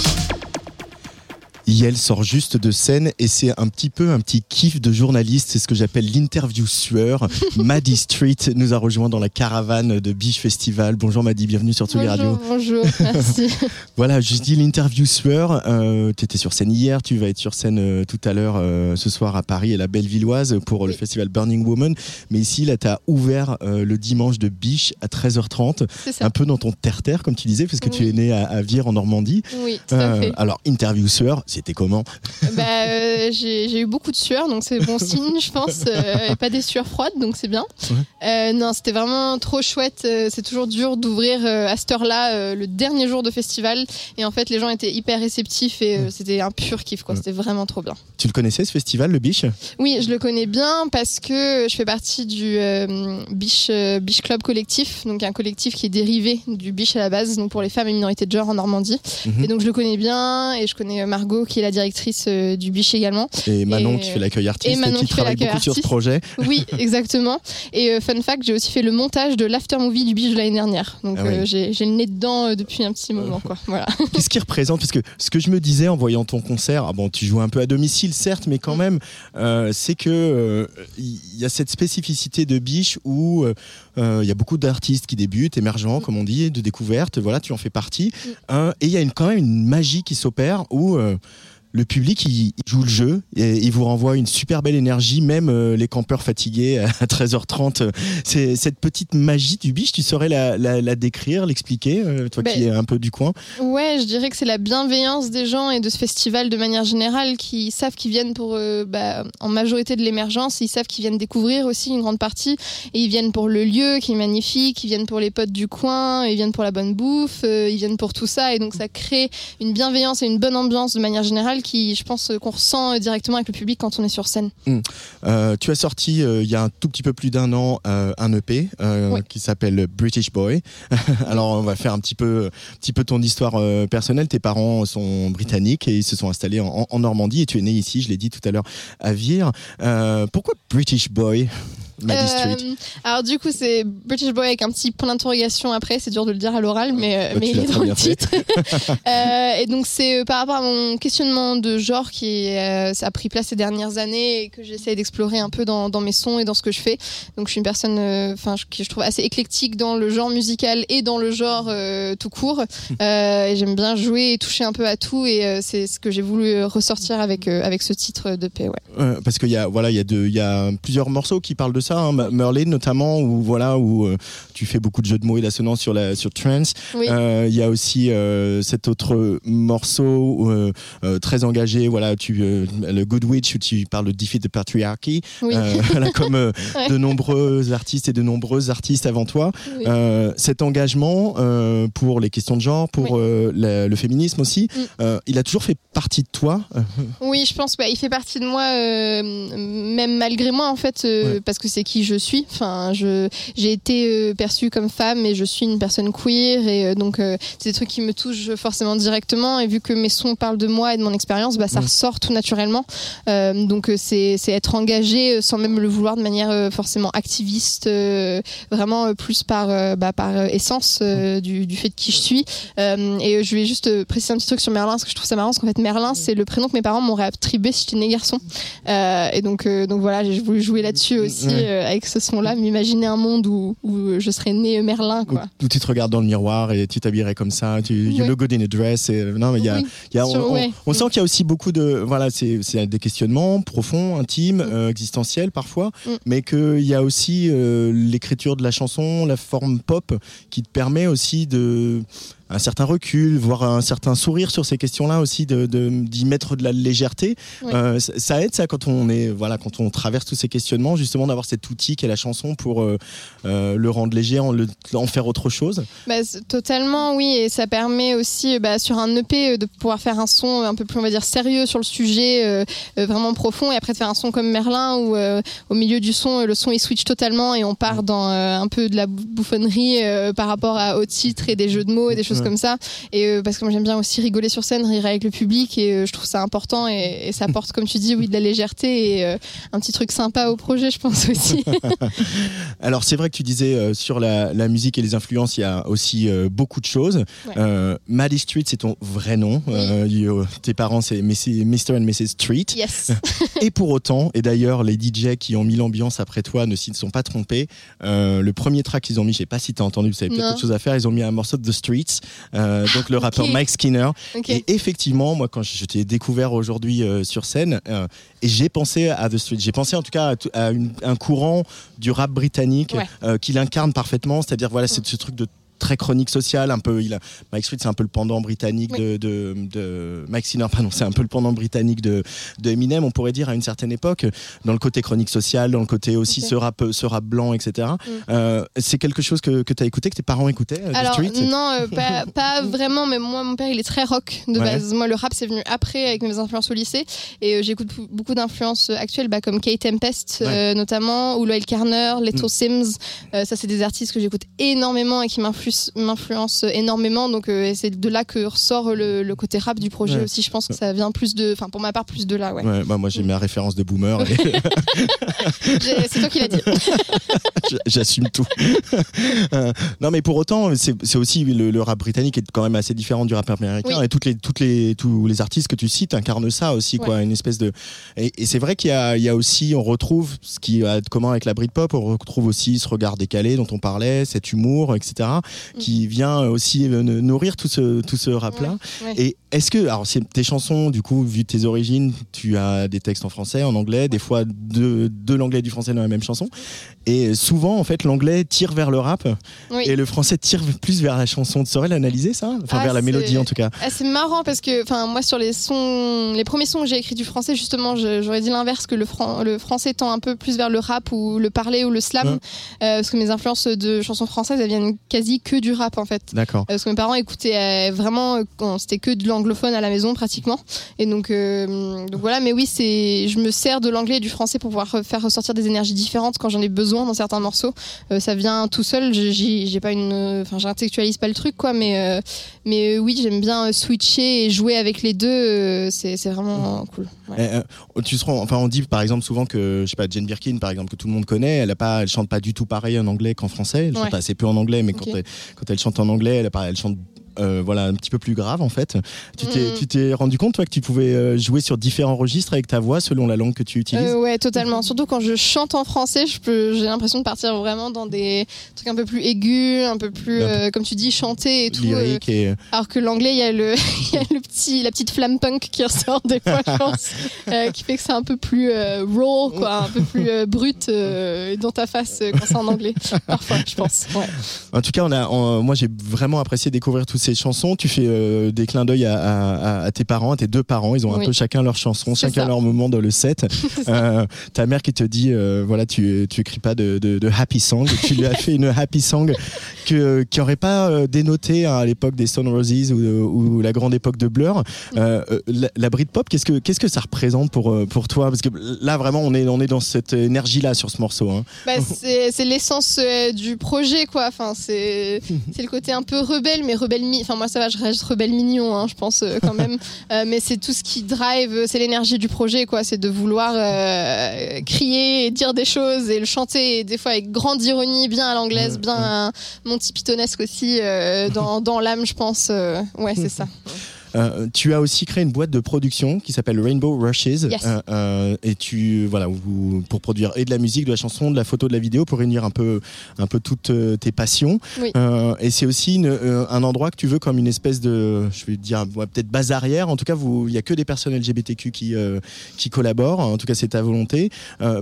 Yel sort juste de scène et c'est un petit peu un petit kiff de journaliste, c'est ce que j'appelle l'interview sueur. Maddie Street nous a rejoint dans la caravane de Biche Festival. Bonjour Maddie, bienvenue sur Tsugi Radio. Bonjour, merci. Voilà, je dis l'interview sueur. Euh, tu étais sur scène hier, tu vas être sur scène euh, tout à l'heure euh, ce soir à Paris et la Bellevilloise pour le festival Burning Woman. Mais ici, là, tu as ouvert le dimanche de Biche à 13h30, C'est ça. un peu dans ton terre-terre, comme tu disais, parce que tu es né à, à Vire en Normandie. Oui, tout à fait. alors, interview sueur, c'était comment Bah, euh, j'ai eu beaucoup de sueur, donc c'est bon signe, je pense. euh, et pas des sueurs froides, donc c'est bien. Euh, non, c'était vraiment trop chouette. C'est toujours dur d'ouvrir à cette heure-là, le dernier jour de festival. Et en fait, les gens étaient hyper réceptifs et c'était un pur kiff, quoi. C'était vraiment trop bien. Tu le connaissais ce festival, le Biche? Oui, je le connais bien parce que je fais partie du Biche, Biche Club collectif, donc un collectif qui est dérivé du Biche à la base, donc pour les femmes et minorités de genre en Normandie. Mhm. Et donc je le connais bien et je connais Margot qui est la directrice euh, du Biche également. Et Manon Et- qui fait l'accueil artiste et Manon qui qui fait travaille beaucoup sur ce artiste. projet. Oui, exactement. Et euh, fun fact, j'ai aussi fait le montage de l'after movie du Biche de l'année dernière. Donc Ah oui. euh, j'ai le nez dedans euh, depuis un petit moment, quoi. Voilà. Qu'est-ce qui représente? Parce que ce que je me disais en voyant ton concert, ah bon, tu joues un peu à domicile, certes, mais quand même, euh, c'est que euh, il y a cette spécificité de Biche où euh, euh, il y a beaucoup d'artistes qui débutent, émergents, comme on dit, de découverte. Voilà, tu en fais partie. Euh, et il y a une, quand même une magie qui s'opère où euh, le public il, il joue le jeu et il vous renvoie une super belle énergie, même euh, les campeurs fatigués à 13h30. euh, C'est cette petite magie du biche, tu saurais la, la- la décrire, l'expliquer, euh, toi Ben, qui es un peu du coin? Ouais, je dirais que c'est la bienveillance des gens et de ce festival de manière générale qui savent qu'ils viennent pour, euh, bah, en majorité de l'émergence, ils savent qu'ils viennent découvrir aussi une grande partie et ils viennent pour le lieu qui est magnifique, ils viennent pour les potes du coin, ils viennent pour la bonne bouffe, ils viennent pour tout ça et donc ça crée une bienveillance et une bonne ambiance de manière générale qui, je pense, euh, qu'on ressent euh, directement avec le public quand on est sur scène. Euh, tu as sorti euh, il y a un tout petit peu plus d'un an un EP qui s'appelle British Boy. Alors on va faire un petit peu, petit peu ton histoire personnelle. Tes parents sont britanniques et ils se sont installés en, en Normandie et tu es né ici, je l'ai dit tout à l'heure, à Vire. Pourquoi British Boy, Street Euh, alors du coup c'est British Boy avec un petit point d'interrogation après, c'est dur de le dire à l'oral, mais, euh, Bah, mais tu il est dans le titre. Euh, et donc c'est euh, par rapport à mon questionnement de genre qui euh, ça a pris place ces dernières années et que j'essaie d'explorer un peu dans, dans mes sons et dans ce que je fais. Donc je suis une personne, euh, enfin je- qui je trouve assez éclectique dans le genre musical et dans le genre euh, tout court. Euh, et j'aime bien jouer et toucher un peu à tout et euh, c'est ce que j'ai voulu euh, ressortir avec euh, avec ce titre de paix. Ouais. Euh, parce qu'il y a voilà il y a de- il y a plusieurs morceaux qui parlent de ça hein, M- Merlin notamment où voilà où euh, tu fais beaucoup de jeux de mots et d'assonances sur la sur trance Oui. Euh, il y a aussi euh, cet autre morceau très engagé voilà tu le Good Witch où tu parles de defeat the patriarchy Oui. Voilà comme Ouais. de nombreux artistes et de nombreuses artistes avant toi Oui. Cet engagement pour les questions de genre pour la- le féminisme aussi Mm. il a toujours fait partie de toi Oui, je pense qu'il fait partie de moi, même malgré moi en fait, parce que c'est qui je suis. Enfin, je j'ai été euh, perçue comme femme et je suis une personne queer et euh, donc euh, c'est des trucs qui me touchent forcément directement. Et vu que mes sons parlent de moi et de mon expérience, bah, ça Mm. ressort tout naturellement. Donc c'est c'est être engagé sans même le vouloir de manière forcément activiste, vraiment plus par bah, par essence euh, du, du fait de qui je suis. Et je vais juste préciser un petit truc sur Merlin parce que je trouve ça marrant parce qu'en fait Merlin c'est le prénom que mes parents m'auraient attribué si j'étais né garçon. Et donc donc voilà j'ai voulu jouer là-dessus aussi. Euh, avec ce son-là, m'imaginer un monde où, où je serais né euh, Merlin où, quoi. où tu te regardes dans le miroir et tu t'habillerais comme ça, tu you Ouais. look good in a dress. Et, non, mais y a, Oui, il y a- on, sur- on- ouais. on sent qu'il y a aussi beaucoup de, voilà, c'est c'est des questionnements profonds, intimes, Mm. euh, existentiels parfois, Mm. mais qu'il y a aussi euh, l'écriture de la chanson, la forme pop, qui te permet aussi de un certain recul, voire un certain sourire sur ces questions-là aussi, de de- d'y mettre de la légèreté. Oui. Euh, ça- ça aide ça quand on est voilà quand on traverse tous ces questionnements, justement d'avoir cet outil qu'est la chanson pour euh, euh, le rendre léger, en, le, en faire autre chose. Bah, totalement, oui, et ça permet aussi bah, sur un EP de pouvoir faire un son un peu plus, on va dire, sérieux sur le sujet, euh, vraiment profond, et après de faire un son comme Merlin où au milieu du son, le son il switch totalement et on part dans un peu de la bou- bouffonnerie par rapport à, au titre et des jeux de mots et des choses Comme ça. Et euh, parce que moi j'aime bien aussi rigoler sur scène, rire avec le public, et euh, je trouve ça important et, et ça apporte, comme tu dis, oui, de la légèreté et euh, un petit truc sympa au projet, je pense aussi. Alors c'est vrai que tu disais sur la, la musique et les influences, il y a aussi beaucoup de choses. Ouais. Maddie Street, c'est ton vrai nom. You- tes parents, c'est Mr. and Mrs. Street. yes. Et pour autant, et d'ailleurs, les DJ qui ont mis l'ambiance après toi ne s'y sont pas trompés. Euh, le premier track qu'ils ont mis, je sais pas si tu as entendu, vous avez peut-être autre chose à faire, ils ont mis un morceau de The Streets, euh, donc le rappeur. Mike Skinner. Et effectivement, moi, quand je, t'ai découvert aujourd'hui euh, sur scène, euh, et j'ai pensé à The Streets, j'ai pensé en tout cas à, tout- à une- un courant du rap britannique Ouais. qu'il incarne parfemment, c'est-à-dire voilà, c'est ce truc de très chronique sociale, un peu. Il a, Mike Street, c'est un peu le pendant britannique de, de, de Mike Sinner, pardon, c'est un peu le pendant britannique de, de Eminem, on pourrait dire à une certaine époque, dans le côté chronique sociale, dans le côté aussi ce rap, ce rap blanc, etc. Euh, c'est quelque chose que, que tu as écouté, que tes parents écoutaient, euh, The Alors Street non, euh, pas, pas vraiment, mais moi mon père il est très rock de Ouais. base. Moi le rap c'est venu après avec mes influences au lycée et euh, j'écoute beaucoup d'influences actuelles bah, comme Kate Tempest notamment ou Loyal Carner, Leto Mm. Sims. Ça c'est des artistes que j'écoute énormément et qui m'influencent m'influencent énormément. Donc euh, c'est de là que ressort le, le côté rap du projet Ouais. aussi. Je pense que ça vient plus de, enfin pour ma part plus de là. Ouais. Ouais, bah, moi j'ai ma référence de boomer et c'est toi qui l'as dit. j'assume tout. Euh, non mais pour autant c'est aussi le, le rap britannique est quand même assez différent du rap américain Oui. et toutes les toutes les tous les artistes que tu cites incarnent ça aussi quoi une espèce de et, et c'est vrai qu'il y a il y a aussi on retrouve ce qui a de commun avec la Britpop on retrouve aussi ce regard décalé dont on parlait cet humour etc qui vient aussi euh, nourrir tout ce tout ce rap là Ouais. et est-ce que, alors tes chansons, du coup, vu tes origines, tu as des textes en français, en anglais, des fois de, de l'anglais et du français dans la même chanson. Et souvent, en fait, l'anglais tire vers le rap Oui. et le français tire plus vers la chanson. Tu saurais l'analyser, ça Enfin, Ah, vers la mélodie, en tout cas. Ah, c'est marrant parce que, enfin, moi sur les sons, les premiers sons que j'ai écrits du français, justement, j'aurais dit l'inverse que le, fran- le français tend un peu plus vers le rap ou le parler ou le slam, Ouais. euh, parce que mes influences de chansons françaises, elles viennent quasi que du rap en fait. D'accord. Euh, Parce que mes parents écoutaient euh, vraiment, c'était que de l'anglophone à la maison pratiquement. Et donc, donc voilà, mais oui, je me sers de l'anglais et du français pour pouvoir faire ressortir des énergies différentes quand j'en ai besoin dans certains morceaux. Euh, ça vient tout seul. j'ai- pas une, enfin, j'intellectualise pas le truc quoi, mais euh, mais euh, oui, j'aime bien switcher et jouer avec les deux. c'est vraiment cool. Ouais. Eh, tu seras, enfin, on dit par exemple souvent que, je sais pas, Jane Birkin, par exemple, que tout le monde connaît, elle a pas, elle chante pas du tout pareil en anglais qu'en français. Elle chante assez peu en anglais, mais quand, elle, quand elle chante en anglais, elle, elle chante. Euh, voilà un petit peu plus grave en fait. Tu t'es tu t'es rendu compte toi que tu pouvais euh, jouer sur différents registres avec ta voix selon la langue que tu utilises? Euh, ouais, totalement. Surtout quand je chante en français, j'ai l'impression de partir vraiment dans des trucs un peu plus aigus, un peu plus, euh, comme tu dis, chanter et tout. euh, et alors que l'anglais, il y a le, y a le petit, la petite flamme punk qui ressort des fois, je pense, euh, qui fait que c'est un peu plus euh, raw, quoi, un peu plus euh, brut euh, dans ta face euh, quand c'est en anglais. Parfois, je pense. Ouais. En tout cas, on a, on- moi j'ai vraiment apprécié découvrir toutes ces chansons. Tu fais euh, des clins d'œil à, à- à tes parents, à tes deux parents. Ils ont un peu chacun leurs chansons, C'est chacun ça. leur moment dans le set. Euh, ta mère qui te dit, euh, voilà, tu, tu écris pas de, de, de happy song. Tu lui as fait une happy song que, qui aurait pas dénoté hein, à l'époque des Stone Roses ou, ou la grande époque de Blur. La, la Britpop, qu'est-ce que qu'est-ce que ça représente pour pour toi? Parce que là vraiment, on est on est dans cette énergie là sur ce morceau. Hein. Bah, c'est l'essence du projet, quoi. Enfin, c'est c'est le côté un peu rebelle, mais rebelle Enfin, moi, ça va, je reste rebelle mignon, hein, je pense euh, quand même. Euh, mais c'est tout ce qui drive, euh, c'est l'énergie du projet, quoi. C'est de vouloir euh, crier et dire des choses et le chanter, et des fois avec grande ironie, bien à l'anglaise, bien euh, Monty Pythonesque aussi, dans, dans l'âme, je pense. ouais, c'est ça. Euh, tu as aussi créé une boîte de production qui s'appelle Rainbow Rushes. Yes. Euh, euh, et tu, voilà, vous- pour produire et de la musique, de la chanson, de la photo, de la vidéo, pour réunir un peu, un peu toutes tes passions. Oui. Euh, et c'est aussi une- un endroit que tu veux comme une espèce de, je vais dire, ouais, peut-être base arrière. En tout cas, il y a que des personnes LGBTQ qui, qui collaborent. En tout cas, c'est ta volonté.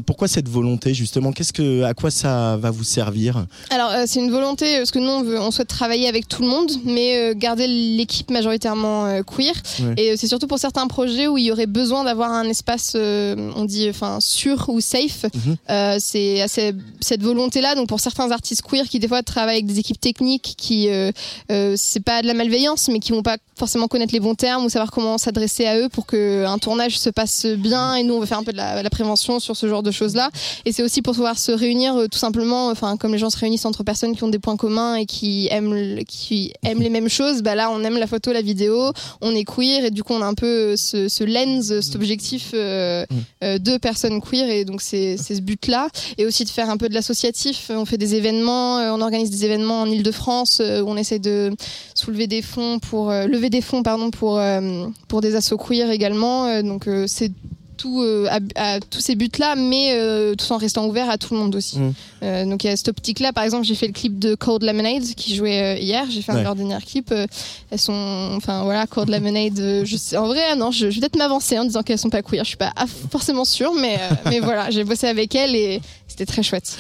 Pourquoi cette volonté justement? Qu'est-ce que, à quoi ça va vous servir? Alors c'est une volonté parce que nous on, veut, on souhaite travailler avec tout le monde, mais garder l'équipe majoritairement queer. Ouais. Et euh, c'est surtout pour certains projets où il y aurait besoin d'avoir un espace, euh, on dit, enfin sûr ou safe. Mhm. Euh, c'est assez- cette volonté-là. Donc pour certains artistes queer qui des fois travaillent avec des équipes techniques qui euh, euh, c'est pas de la malveillance, mais qui vont pas forcément connaître les bons termes ou savoir comment s'adresser à eux pour que un tournage se passe bien. Et nous on veut faire un peu de la, la prévention sur ce genre de choses-là. Et c'est aussi pour pouvoir se réunir euh, tout simplement, enfin comme les gens se réunissent entre personnes qui ont des points communs et qui aiment le- qui aiment les mêmes choses. Bah là on aime la photo, la vidéo, on est queer et du coup on a un peu euh, ce, ce lens, cet objectif euh, euh, de personnes queer et donc c'est c'est ce but-là et aussi de faire un peu de l'associatif. On fait des événements, on organise des événements en Ile-de-France où on essaie de soulever des fonds pour lever des fonds pardon pour pour des assos queer également. Donc c'est tout euh, à, à tous ces buts-là, mais euh, tout en restant ouvert à tout le monde aussi. Mm. Euh, donc il y a cette optique-là. Par exemple, j'ai fait le clip de Cold Lemonade qui jouait hier. J'ai fait un Ouais. de leurs derniers clips. Elles sont, enfin voilà, Cold Lemonade. je sais, en vrai, ah non, je, je vais peut-être m'avancer en disant qu'elles sont pas queer. Je suis pas forcément sûre, mais mais voilà, j'ai bossé avec elles et c'était très chouette.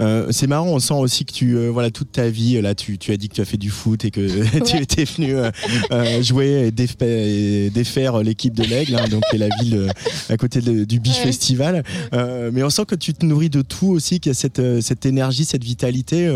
Euh, c'est marrant, on sent aussi que tu, euh, voilà, toute ta vie, euh, là, tu, tu as dit que tu as fait du foot et que tu étais venu euh, jouer et, défa- et défaire l'équipe de l'Aigle, hein, donc qui est la ville à côté de- du Biche Ouais. Festival. Mais on sent que tu te nourris de tout aussi, qu'il y a cette, cette énergie, cette vitalité,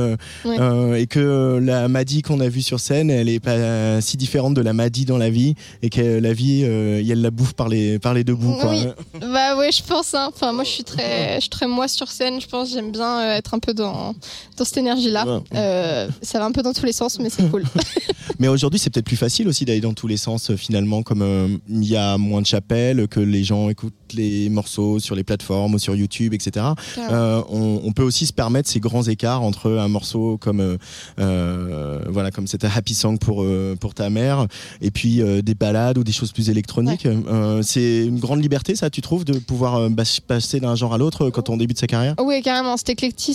Ouais. et que la Maddy qu'on a vue sur scène, elle est pas si différente de la Maddy dans la vie, et que la vie, elle la bouffe par les, par les deux bouts. Quoi. Oui. Bah ouais, je pense. Hein. Enfin, moi, je suis très, je suis très moi sur scène. Je pense, j'aime bien être un peu dans dans cette énergie-là. Ouais. Euh, ça va un peu dans tous les sens, mais c'est cool. Mais aujourd'hui, c'est peut-être plus facile aussi d'aller dans tous les sens, euh, finalement, comme euh, il y a moins de chapelles, que les gens écoutent les morceaux sur les plateformes ou sur YouTube, etc. Euh, on, on peut aussi se permettre ces grands écarts entre un morceau comme voilà comme c'était Happy Song pour pour ta mère et puis des balades ou des choses plus électroniques. C'est une grande liberté, ça, tu trouves, de pouvoir passer d'un genre à l'autre quand on débute sa carrière? Oui, carrément. Cet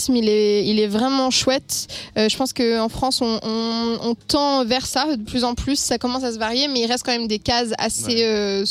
il est, il est vraiment chouette. Euh, je pense qu'en France, on, on, on tend vers ça de plus en plus. Ça commence à se varier, mais il reste quand même des cases assez euh,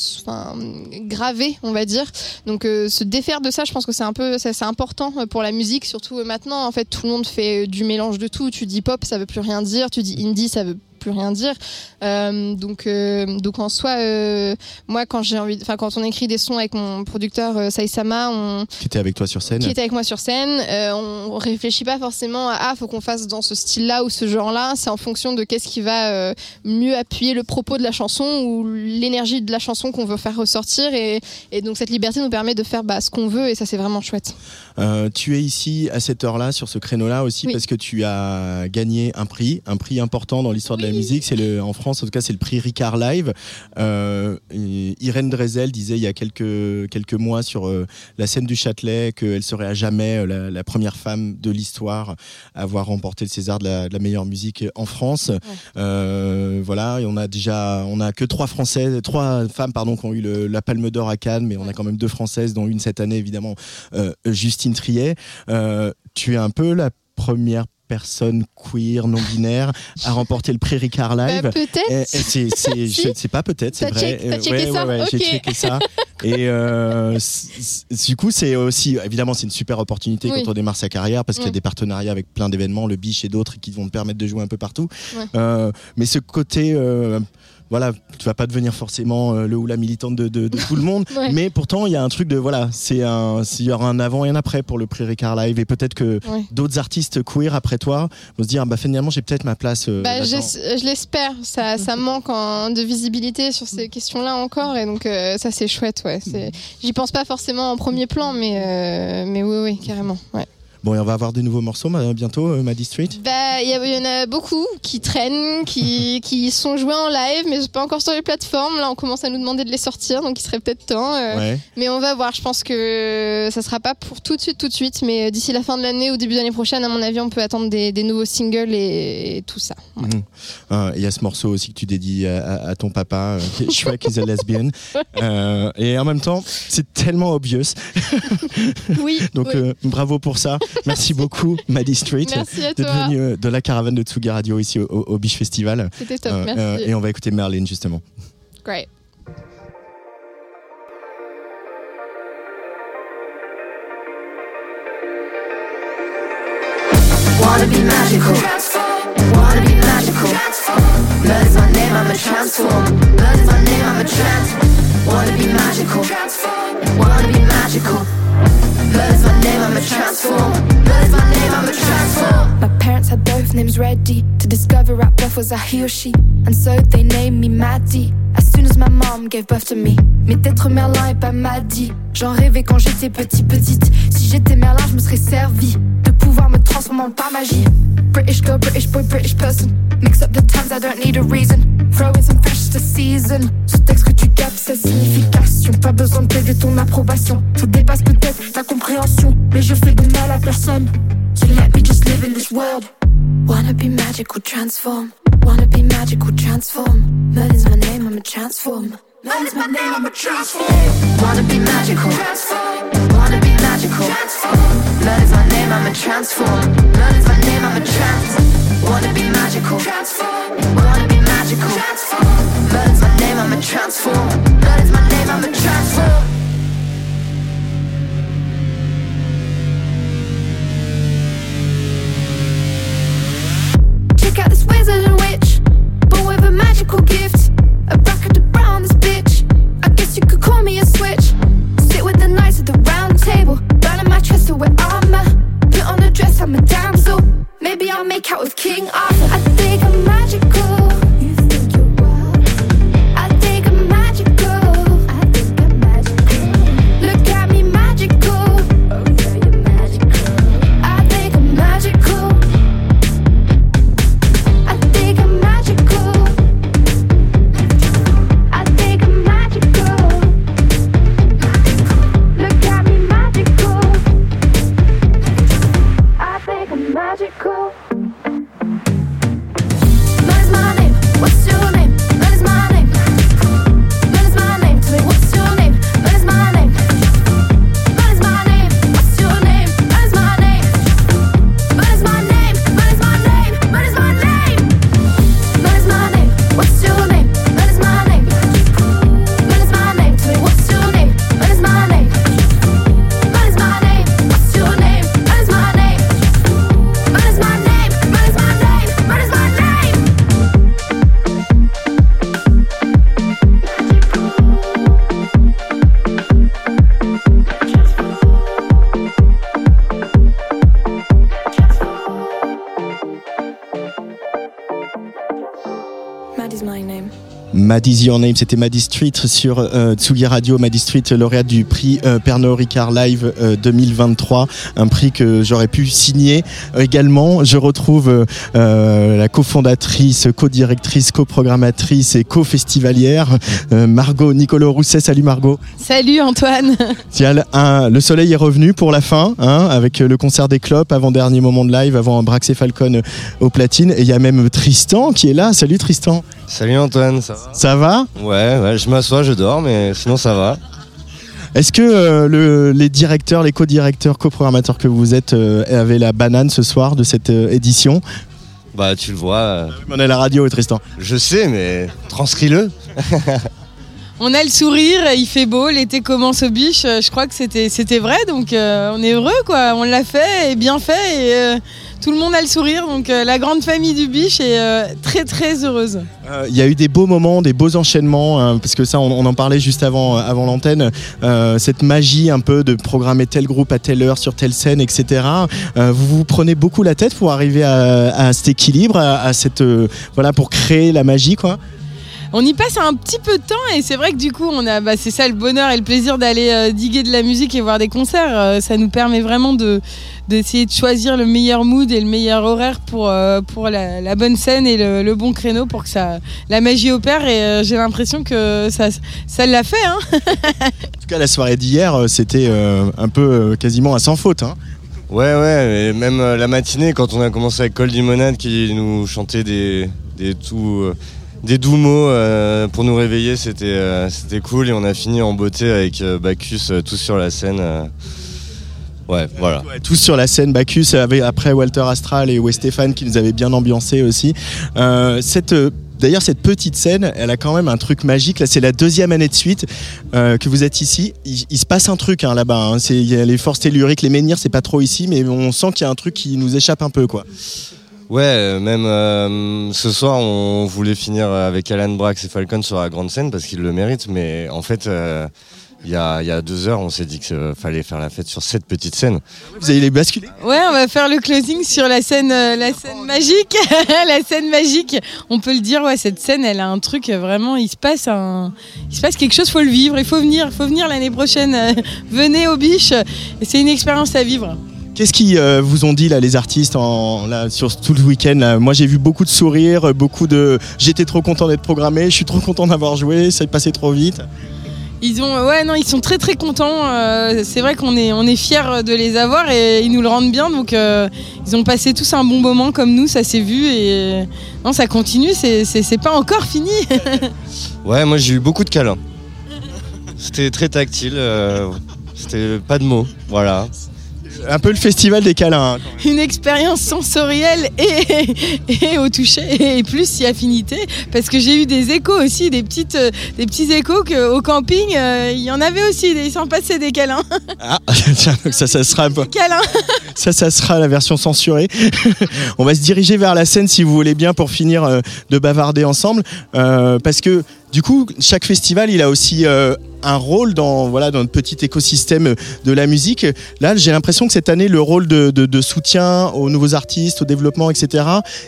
gravées, on va dire. Donc, euh, se défaire de ça, je pense que c'est un peu, c'est important pour la musique, surtout maintenant. En fait, tout le monde fait du mélange de tout. Tu dis pop, ça veut plus rien dire. Tu dis indie, ça veut plus rien dire. Euh, donc, euh, donc en soi, euh, moi, quand j'ai envie, enfin, quand on écrit des sons avec mon producteur Saïsama, on, Qui était avec toi sur scène. qui était avec moi sur scène. On réfléchit pas forcément à ah faut qu'on fasse dans ce style-là ou ce genre-là. C'est en fonction de qu'est-ce qui va mieux appuyer le propos de la chanson ou l'énergie de la chanson qu'on veut faire ressortir. Et, et donc cette liberté nous permet de faire bah, ce qu'on veut et ça c'est vraiment chouette. Euh, tu es ici à cette heure-là, sur ce créneau-là aussi, Oui. parce que tu as gagné un prix, un prix important dans l'histoire de la musique. C'est le, en France, en tout cas, c'est le prix Ricard Live. Euh, Irène Drezel disait il y a quelques quelques mois sur euh, la scène du Châtelet qu'elle serait à jamais euh, la, la première femme de l'histoire à avoir remporté le César de la, de la meilleure musique en France. Euh, voilà, et on a déjà, on a que trois Françaises, trois femmes pardon qui ont eu le- la Palme d'Or à Cannes, mais on a quand même deux Françaises, dont une cette année évidemment Justine Triet. Tu es un peu la première personne queer non binaire à remporter le prix Ricard Live. Bah, peut-être. C'est c'est- Si. je- c'est pas peut-être, c'est vrai. check- Euh, checké ouais, ça ouais, ouais, j'ai checké ça. Et euh, du coup, c'est aussi évidemment c'est une super opportunité Oui. quand on démarre sa carrière parce qu'il y a des partenariats avec plein d'événements, le Biche et d'autres qui vont te permettre de jouer un peu partout. Euh, mais ce côté euh, voilà, tu vas pas devenir forcément euh, le ou la militante de, de- de tout le monde, Ouais. mais pourtant il y a un truc de voilà, c'est un, il y aura un avant et un après pour le prix Ricard Live et peut-être que Ouais. d'autres artistes queer après toi vont se dire bah finalement j'ai peut-être ma place. euh, Bah, j'es- je l'espère. Ça, ça manque en- de visibilité sur ces questions-là encore, et donc euh, ça c'est chouette. Ouais. C'est- J'y pense pas forcément en premier plan, mais euh, mais oui, oui, carrément. Ouais. Bon, et on va avoir des nouveaux morceaux bientôt, euh, Maddy Street? Bah, il y, en a beaucoup qui traînent, qui, qui sont joués en live, mais pas encore sur les plateformes. Là, on commence à nous demander de les sortir, donc il serait peut-être temps. euh, Ouais. Mais on va voir. Je pense que ça sera pas pour tout de suite, tout de suite, mais d'ici la fin de l'année ou début d'année prochaine, à mon avis, on peut attendre des, des nouveaux singles et, et tout ça. Mhm. Euh, Il y a ce morceau aussi que tu dédies à, à- à ton papa, euh, Shrek is a lesbian. Euh, et en même temps, c'est tellement obvious. Oui. Donc oui. euh, bravo pour ça. Merci beaucoup, Maddy Street, d'être toi. venu euh, de la caravane de Tsugi Radio ici au, au, au Biche Festival. C'était top. Euh, Merci. euh, et on va écouter Merlin justement. Great. Wanna be magical. Wanna be magical. Blood is my name, I'm a transform. Blood is my name, I'm a trans. Wanna be magical. Wanna be magical. My a a parents had both names ready to discover at birth was I he or she, and so they named me Maddie. As soon as my mom gave birth to me, mais d'être Merlin et pas Maddie. J'en rêvais quand j'étais petit petite. Si j'étais Merlin, je me serais servi pouvoir me transformer en par magie. British girl, British boy, British person. Mix up the times, I don't need a reason. Throw in some fresh to season. Ce texte que tu captes, sa signification. Pas besoin de plaider ton approbation. Ça dépasse peut-être ta compréhension, mais je fais de mal à personne. So let me just live in this world. Wanna be magical, transform. Wanna be magical, transform. Merlin's my name, I'm a transform. Merlin's my name, I'm a transform. Wanna be magical. Wanna be magical. Blood is my name, I'm a transform. Is my name, I'm a trans. Wanna be magical. Wanna Your Name, c'était Maddy Street sur euh, Tsugi Radio. Maddy Street, lauréate du prix euh, Pernod Ricard Live euh, 2023, un prix que j'aurais pu signer également. Je retrouve euh, euh, la cofondatrice, co-directrice, coprogrammatrice et co-festivalière, euh, Margot Nicolo Rousset. Salut Margot. Salut Antoine. Tiens, un- le soleil est revenu pour la fin, hein, avec le concert des clopes, avant dernier moment de live, avant Brax et Falcon au platine. Et il y a même Tristan qui est là. Salut Tristan. Salut Antoine, ça va Ça va Ouais, ouais, je m'assois, je dors, mais sinon ça va. Est-ce que euh, le- les directeurs, les co-directeurs, coprogrammateurs que vous êtes euh, avaient la banane ce soir de cette euh, édition? Bah tu le vois. euh, On est à la radio, Tristan. Je sais, mais transcris-le. On a le sourire, il fait beau, l'été commence au biche. euh, Je crois que c'était c'était vrai, donc euh, on est heureux quoi. On l'a fait et bien fait et euh, tout le monde a le sourire. Donc euh, la grande famille du biche est euh, très très heureuse. Euh, Il y a eu des beaux moments, des beaux enchaînements, hein, parce que ça, on, en parlait juste avant, avant l'antenne. cette magie un peu de programmer tel groupe à telle heure sur telle scène, etc. Vous vous prenez beaucoup la tête pour arriver à, cet équilibre, à, cette voilà, pour créer la magie, quoi? On y passe un petit peu de temps et c'est vrai que du coup, on a, bah, c'est ça le bonheur et le plaisir d'aller euh, diguer de la musique et voir des concerts. Euh, ça nous permet vraiment de d'essayer de choisir le meilleur mood et le meilleur horaire pour, euh, pour la, la bonne scène et le, le bon créneau pour que ça, la magie opère. Et euh, j'ai l'impression que ça, ça l'a fait. Hein En tout cas, la soirée d'hier, c'était euh, un peu quasiment à sans faute. hein. Ouais, ouais, et même euh, la matinée, quand on a commencé avec Col Limonade qui nous chantait des, des, tout, euh, des doux mots euh, pour nous réveiller, c'était euh, c'était cool. Et on a fini en beauté avec euh, Bacchus tous sur la scène. Ouais, voilà. Tous sur la scène, Bacchus, avec, après Walter Astral et Wes Stéphane qui nous avaient bien ambiancé aussi. Cette, D'ailleurs, cette petite scène, elle a quand même un truc magique. Là, c'est la deuxième année de suite que vous êtes ici. Il, se passe un truc hein, là-bas. hein. C'est- les forces telluriques, les menhirs, c'est pas trop ici, mais on sent qu'il y a un truc qui nous échappe un peu, quoi. Ouais, euh, même euh, ce soir, on voulait finir avec Alan Brax et Falcon sur la grande scène parce qu'ils le méritent. Mais en fait, euh, il y, a, il deux heures, on s'est dit qu'il fallait faire la fête sur cette petite scène. Vous allez les basculer Ouais, on va faire le closing sur la scène, la scène magique. la scène magique. On peut le dire, ouais, cette scène, elle a un truc vraiment. Il se passe un, il se passe quelque chose. Faut le vivre. Il faut venir. Il faut venir l'année prochaine. Venez aux biches. Et C'est une expérience à vivre. Qu'est-ce qu'ils euh, vous ont dit là les artistes en, là, sur tout le week-end là? Moi j'ai vu beaucoup de sourires, beaucoup de j'étais trop content d'être programmé, je suis trop content d'avoir joué, ça est passé trop vite. Ils ont, ouais, non, ils sont très très contents. Euh, c'est vrai qu'on est, on est fiers de les avoir et ils nous le rendent bien. Donc, euh, ils ont passé tous un bon moment comme nous, ça s'est vu et non, ça continue. C'est, c'est, c'est pas encore fini. Ouais, moi j'ai eu beaucoup de câlins. C'était très tactile. euh, C'était pas de mots. Voilà. Un peu le festival des câlins. hein. Une expérience sensorielle et, et au toucher et plus si affinité parce que j'ai eu des échos aussi, des petites, euh, des petits échos qu'au camping euh, il y en avait aussi. Ils s'en passaient des câlins. Ah, tiens, donc ça, ça sera un peu- câlins. Ça, ça sera la version censurée. On va se diriger vers la scène si vous voulez bien pour finir euh, de bavarder ensemble. Euh, parce que du coup, chaque festival, il a aussi euh, un rôle dans, voilà, dans notre petit écosystème de la musique. Là, j'ai l'impression que cette année, le rôle de, soutien aux nouveaux artistes, au développement, etc.,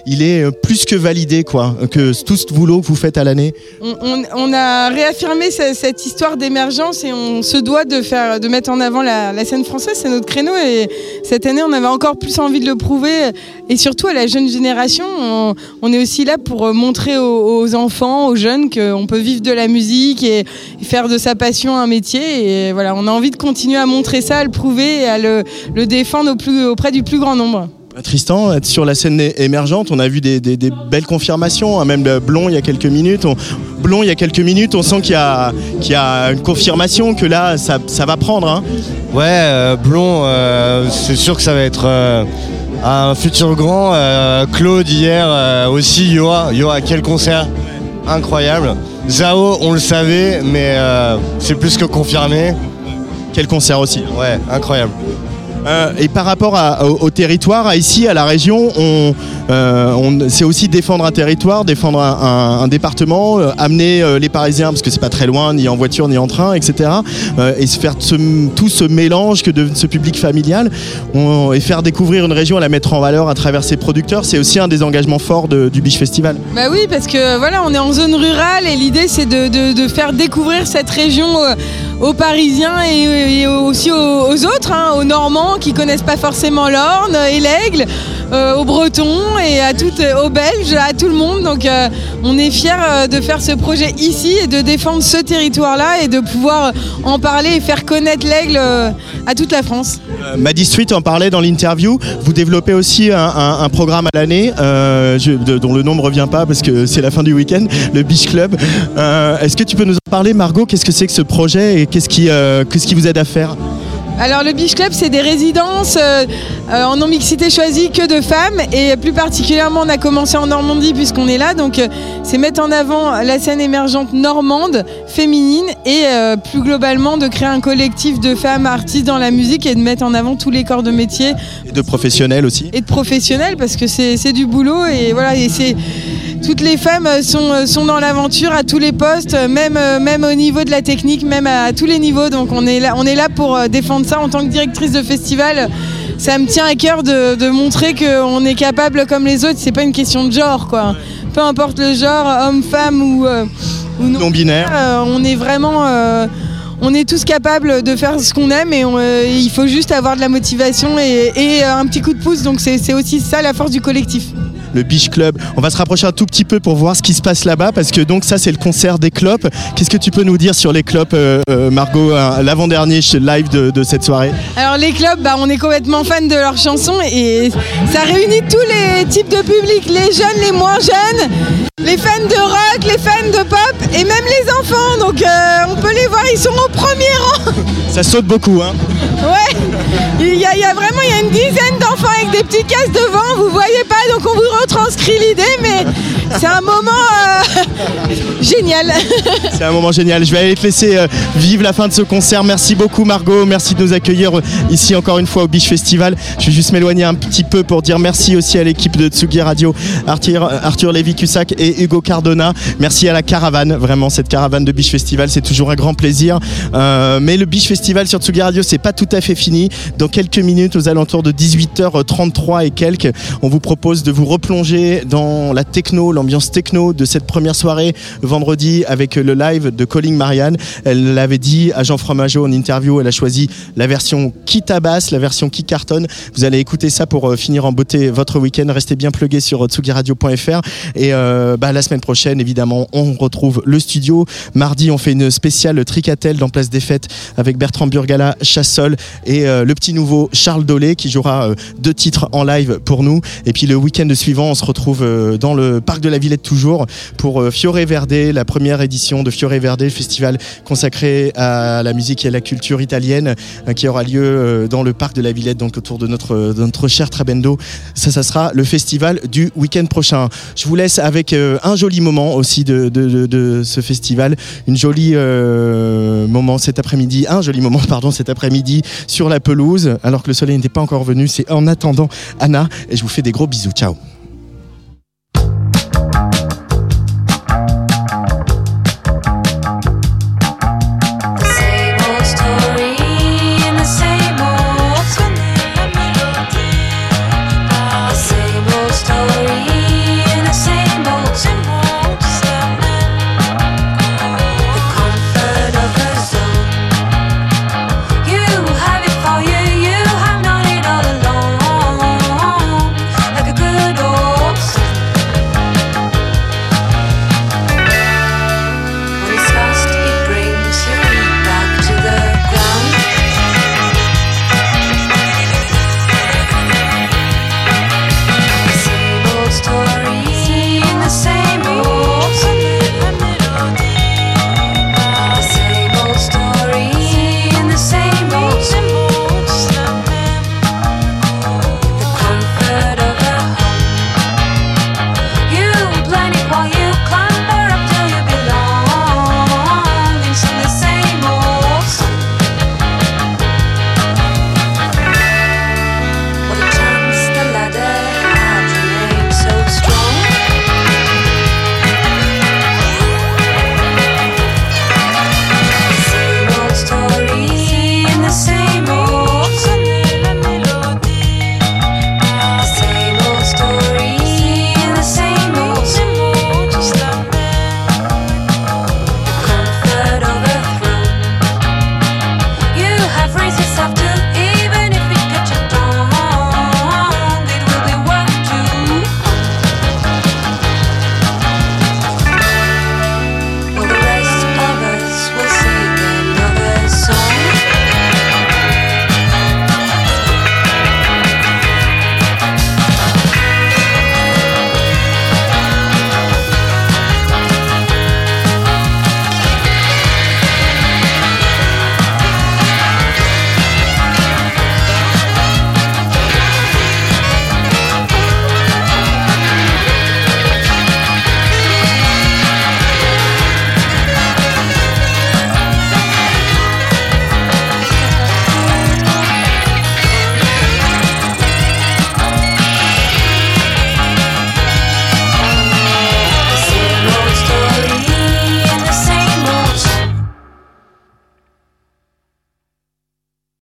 il est euh, plus que validé, quoi, que tout ce boulot que vous faites à l'année. On, a réaffirmé ce- cette histoire d'émergence et on se doit de, faire, de mettre en avant la, scène française, c'est notre créneau et cette année on avait encore plus envie de le prouver et surtout à la jeune génération, on, est aussi là pour montrer aux, aux enfants, aux jeunes qu'on peut vivre de la musique et, et faire de sa passion un métier et voilà, on a envie de continuer à montrer ça, à le prouver et à le, le défendre au plus, auprès du plus grand nombre. Tristan, être sur la scène émergente, on a vu des, des- des belles confirmations, hein, même le Blond il y a quelques minutes. On, Blond il y a quelques minutes, on sent qu'il y, a- qu'il y a une confirmation que là ça, ça va prendre. hein. Ouais, euh, Blond, euh, c'est sûr que ça va être euh, un futur grand. Euh, Claude hier euh, aussi, Yoa. Yoa, quel concert incroyable. Zao, on le savait, mais euh, c'est plus que confirmé. Quel concert aussi. Ouais, incroyable. Euh, et par rapport au, territoire, à ici, à la région, on, euh, c'est aussi défendre un territoire, défendre un, département, euh, amener les Parisiens, parce que c'est pas très loin, ni en voiture, ni en train, etc. et faire tout ce mélange que de ce public familial, et faire découvrir une région, la mettre en valeur à travers ses producteurs, c'est aussi un des engagements forts du Biche Festival. Bah oui, parce que voilà, on est en zone rurale et l'idée c'est de, faire découvrir cette région aux Parisiens et, aussi aux, aux autres, hein, aux Normands qui connaissent pas forcément l'Orne et l'Aigle, euh, aux Bretons et à toutes, aux Belges, à tout le monde. Donc euh, on est fiers euh, de faire ce projet ici et de défendre ce territoire-là et de pouvoir en parler et faire connaître l'Aigle euh, à toute la France. Euh, Maddy Street en parlait dans l'interview. Vous développez aussi un, programme à l'année euh, dont le nom ne revient pas parce que c'est la fin du week-end, le Beach Club. Euh, Est-ce que tu peux nous en parler, Margot? Qu'est-ce que c'est que ce projet et qu'est-ce qui, euh, qu'est-ce qui vous aide à faire? Alors le Beach Club, c'est des résidences euh, euh, en non-mixité choisie que de femmes et plus particulièrement on a commencé en Normandie puisqu'on est là. Donc euh, c'est mettre en avant la scène émergente normande, féminine et euh, plus globalement de créer un collectif de femmes artistes dans la musique et de mettre en avant tous les corps de métier Et de professionnels aussi et de professionnels parce que c'est du boulot et voilà et c'est toutes les femmes sont, sont dans l'aventure à tous les postes, même, même au niveau de la technique, même à, à tous les niveaux. Donc on est là, on est là pour défendre ça en tant que directrice de festival. Ça me tient à cœur de, de montrer qu'on est capable comme les autres. C'est pas une question de genre quoi. peu importe le genre, homme, femme ou, euh, ou non, Non-binaire. euh, on est vraiment. euh, on est tous capables de faire ce qu'on aime et on, il faut juste avoir de la motivation et, et, un petit coup de pouce. Donc c'est aussi ça la force du collectif. Le Biche Club. On va se rapprocher un tout petit peu pour voir ce qui se passe là-bas parce que donc ça c'est le concert des clopes. Qu'est-ce que tu peux nous dire sur les clopes, euh, euh, Margot, euh, l'avant-dernier live de, de cette soirée? Alors les clubs, bah, on est complètement fan de leurs chansons et ça réunit tous les types de publics, les jeunes, les moins jeunes, les fans de rock, les fans de pop et même les enfants. Donc euh, on peut les voir, ils sont au premier rang. Ça saute beaucoup, hein Ouais, avec des petits casques devant, vous voyez pas, donc on vous retranscrit l'idée, mais c'est un moment euh, génial. C'est un moment génial. Je vais aller te laisser euh, vivre la fin de ce concert. Merci beaucoup Margot, merci de nous accueillir euh, ici encore une fois au Biche Festival. Je vais juste m'éloigner un petit peu pour dire merci aussi à l'équipe de Tsugi Radio, Arthur, Arthur Lévy-Cussac et Hugo Cardona. Merci à la caravane, vraiment cette caravane de Biche Festival, c'est toujours un grand plaisir. Mais le Biche Festival sur Tsugi Radio, c'est pas tout à fait fini. Dans quelques minutes, aux alentours de 18h33 et quelques, on vous propose de vous replonger dans la techno, l'ambiance techno de cette première soirée vendredi avec le live de Calling Marianne. Elle l'avait dit à Jean Fromageau en interview, elle a choisi la version qui tabasse, la version qui cartonne. Vous allez écouter ça pour euh, finir en beauté votre week-end. Restez bien plugués sur tsugiradio.fr et euh, bah, la semaine prochaine, évidemment, on retrouve le studio. Mardi, on fait une spéciale Tricatel dans Place des Fêtes avec Bertrand Burgala, Chassol et euh, le petit nouveau Charles Dolé qui jouera euh, deux titres en live pour nous. Et puis le week-end suivant, on se retrouve euh, dans le parc de la Villette toujours pour euh, Fiore Verde, la première édition de Fiore Verde, le festival consacré à la musique et à la culture italienne euh, qui aura lieu dans le parc de la Villette, donc autour de notre, notre cher Trabendo. Ça, ça sera le festival du week-end prochain. Je vous laisse avec un joli moment aussi de, de, ce festival, une jolie moment cet après-midi, un joli moment pardon cet après-midi sur la pelouse, alors que le soleil n'était pas encore venu. En attendant Anna et je vous fais des gros bisous. Ciao.